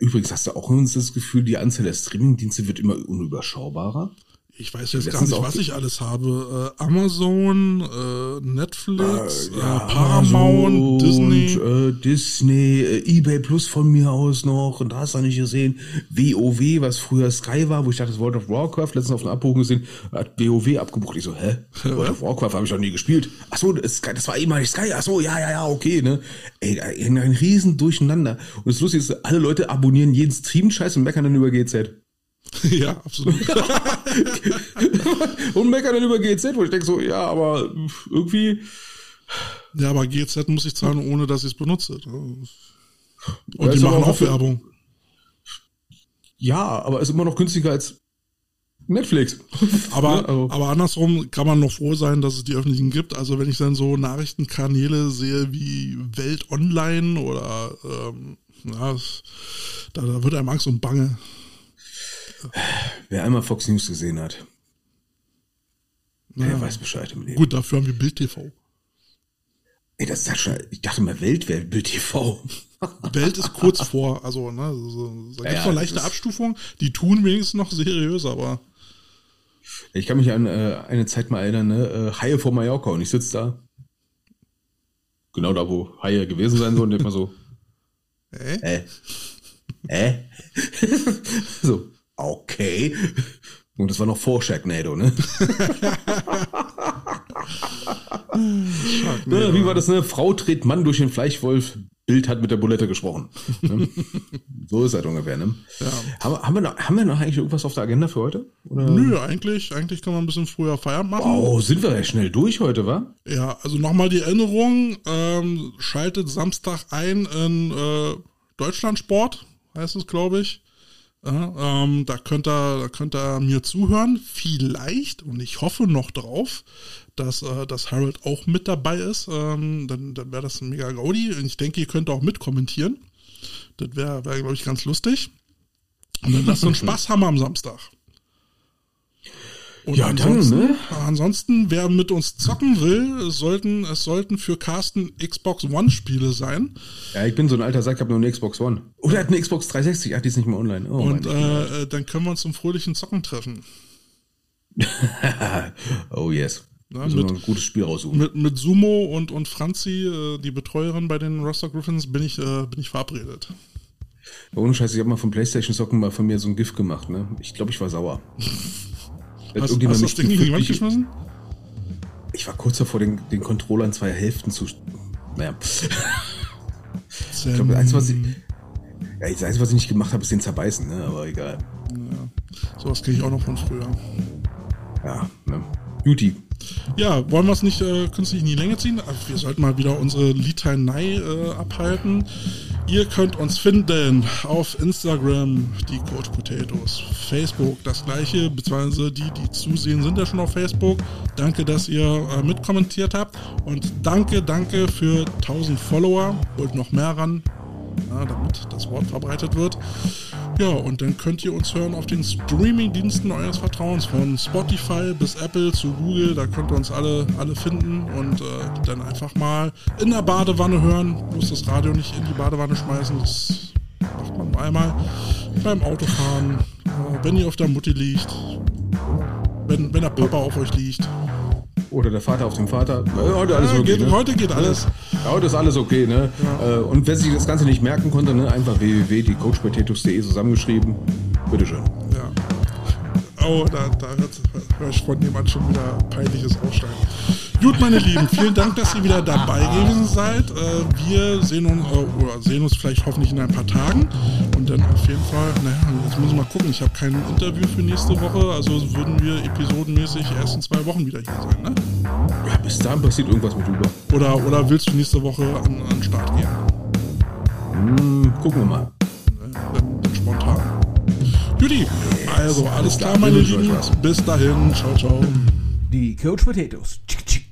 [SPEAKER 2] übrigens hast du auch uns das Gefühl, die Anzahl der Streamingdienste wird immer unüberschaubarer.
[SPEAKER 1] Ich weiß jetzt gar nicht, was ich alles habe. Äh, Amazon, äh, Netflix,
[SPEAKER 2] Äh,
[SPEAKER 1] äh,
[SPEAKER 2] ja,
[SPEAKER 1] Paramount,
[SPEAKER 2] Amazon,
[SPEAKER 1] Disney.
[SPEAKER 2] äh, Disney, äh, eBay Plus von mir aus noch. Und da hast du nicht gesehen. WoW, was früher Sky war, wo ich dachte, das World of Warcraft, letztens auf einer Abbuchung gesehen, hat WoW abgebucht. Ich so, hä? World of Warcraft habe ich noch nie gespielt. Ach so, Sky, das war ehemalig Sky. Ach so, ja, ja, ja, okay, ne? Ey, ein, ein riesen Durcheinander. Und das Lustige ist, alle Leute abonnieren jeden Stream-Scheiß und meckern dann über GZ.
[SPEAKER 1] ja, absolut.
[SPEAKER 2] und meckern dann über GZ, wo ich denke so, ja, aber irgendwie,
[SPEAKER 1] ja, aber GZ muss ich zahlen, ohne dass ich es benutze. Und
[SPEAKER 2] Ja,
[SPEAKER 1] die machen
[SPEAKER 2] auch
[SPEAKER 1] Werbung.
[SPEAKER 2] ja, aber ist immer noch günstiger als Netflix.
[SPEAKER 1] Aber,
[SPEAKER 2] also-
[SPEAKER 1] aber andersrum kann man noch froh sein, dass es die öffentlichen gibt. Also wenn ich dann so Nachrichtenkanäle sehe wie Welt Online oder ähm, ja, da, da wird einem Angst und Bange.
[SPEAKER 2] Wer einmal Fox News gesehen hat, der
[SPEAKER 1] Ja.
[SPEAKER 2] weiß Bescheid im Leben.
[SPEAKER 1] Gut, dafür haben wir Bild TV.
[SPEAKER 2] Ey, das ist schon, ich dachte mal, Welt wäre Bild TV.
[SPEAKER 1] Welt ist kurz vor, also ne, so, da gibt es
[SPEAKER 2] Ja,
[SPEAKER 1] noch leichte Abstufungen, die tun wenigstens noch seriös, aber
[SPEAKER 2] Ich kann mich an äh, eine Zeit mal erinnern, ne? äh, Haie vor Mallorca und ich sitze da. Genau da, wo Haie gewesen sein sollen, und denk mal so,
[SPEAKER 1] äh?
[SPEAKER 2] äh, äh? so, okay. Und das war noch vor Sharknado, ne? ne? Wie war das, ne? Frau dreht Mann durch den Fleischwolf, Bild hat mit der Bulette gesprochen. Ne? so ist das ungefähr, ne?
[SPEAKER 1] Ja.
[SPEAKER 2] Haben, wir- haben, wir noch, haben wir noch eigentlich irgendwas auf der Agenda für heute? Oder?
[SPEAKER 1] Nö, eigentlich, eigentlich kann man ein bisschen früher Feierabend machen.
[SPEAKER 2] Oh, sind wir ja schnell durch heute, wa?
[SPEAKER 1] Ja, also nochmal die Erinnerung, ähm, schaltet Samstag ein in äh, Deutschlandsport, heißt es, glaube ich. Ja, ähm, da könnt ihr, da könnt ihr mir zuhören. Vielleicht, und ich hoffe noch drauf, dass, äh, dass Harold auch mit dabei ist. Ähm, dann dann wäre das ein mega Gaudi. Und ich denke, ihr könnt auch mitkommentieren. Das wäre, wär, glaube ich, ganz lustig. Und dann lasst uns Spaß haben am Samstag. Und
[SPEAKER 2] Ja, dann,
[SPEAKER 1] ansonsten,
[SPEAKER 2] ne?
[SPEAKER 1] ansonsten, wer mit uns zocken will, sollten, es sollten für Carsten Xbox One Spiele sein.
[SPEAKER 2] Ja, ich bin so ein alter Sack, ich hab nur eine Xbox One. Oder er hat eine Xbox 360, ach, die ist nicht mehr online. Oh,
[SPEAKER 1] Und äh, äh, dann können wir uns zum fröhlichen Zocken treffen.
[SPEAKER 2] oh yes.
[SPEAKER 1] Ja, mit-
[SPEAKER 2] ein gutes Spiel raussuchen.
[SPEAKER 1] Mit, mit Sumo und, und Franzi, äh, die Betreuerin bei den Roster Griffins, bin ich, äh, bin ich verabredet.
[SPEAKER 2] Ohne Scheiß, ich habe mal vom Playstation Socken mal von mir so ein GIF gemacht, ne? Ich glaube, ich war sauer. Hat
[SPEAKER 1] Hast, hast du das Ding gegen die Wand geschmissen?
[SPEAKER 2] Ich war kurz davor, den, den Controller in zwei Hälften zu. Naja. Ich glaube, das Einzige, was ich, ja, das Einzige, was ich nicht gemacht habe, ist den zerbeißen, ne? Aber egal.
[SPEAKER 1] Sowas kriege ich auch noch von früher.
[SPEAKER 2] Ja, ne? Beauty.
[SPEAKER 1] Ja, wollen wir es nicht äh, künstlich in die Länge ziehen? Also wir sollten mal wieder unsere Litanei äh, abhalten. Ihr könnt uns finden auf Instagram, die Coach Potatoes, Facebook das gleiche, beziehungsweise die, die zusehen, sind ja schon auf Facebook. Danke, dass ihr äh, mitkommentiert habt und danke, danke für 1000 Follower. Wollt noch mehr ran, ja, damit das Wort verbreitet wird. Ja, und dann könnt ihr uns hören auf den Streaming-Diensten eures Vertrauens, von Spotify bis Apple zu Google. Da könnt ihr uns alle, alle finden und äh, dann einfach mal in der Badewanne hören. Bloß das Radio nicht in die Badewanne schmeißen. Das macht man einmal. Beim Autofahren, äh, wenn ihr auf der Mutti liegt, wenn, wenn der Papa auf euch liegt.
[SPEAKER 2] Oder der Vater auf dem Vater. Ja, heute alles
[SPEAKER 1] Ja,
[SPEAKER 2] okay,
[SPEAKER 1] geht,
[SPEAKER 2] ne?
[SPEAKER 1] Heute geht alles.
[SPEAKER 2] Ja, heute ist alles okay, ne? Äh, Und wer sich das Ganze nicht merken konnte, ne? Einfach www.diecoachpotatoes.de zusammengeschrieben. Bitteschön.
[SPEAKER 1] Ja. Oh, da, da höre ich von jemand schon wieder peinliches Aufsteigen. Gut, meine Lieben, vielen Dank, dass ihr wieder dabei gewesen seid. Äh, wir sehen uns, äh, oder sehen uns vielleicht hoffentlich in ein paar Tagen. Und dann auf jeden Fall, naja, jetzt muss ich mal gucken. Ich habe kein Interview für nächste Woche, also würden wir episodenmäßig erst in zwei Wochen wieder hier sein, ne?
[SPEAKER 2] Ja, bis dahin passiert irgendwas mit Uber.
[SPEAKER 1] Oder, oder willst du nächste Woche an, an den Start gehen?
[SPEAKER 2] Hm, gucken wir mal.
[SPEAKER 1] Ne? Judy, also alles klar, meine Lieben. Bis dahin, ciao, ciao.
[SPEAKER 4] Die Coach Potatoes. Tschick, tschick.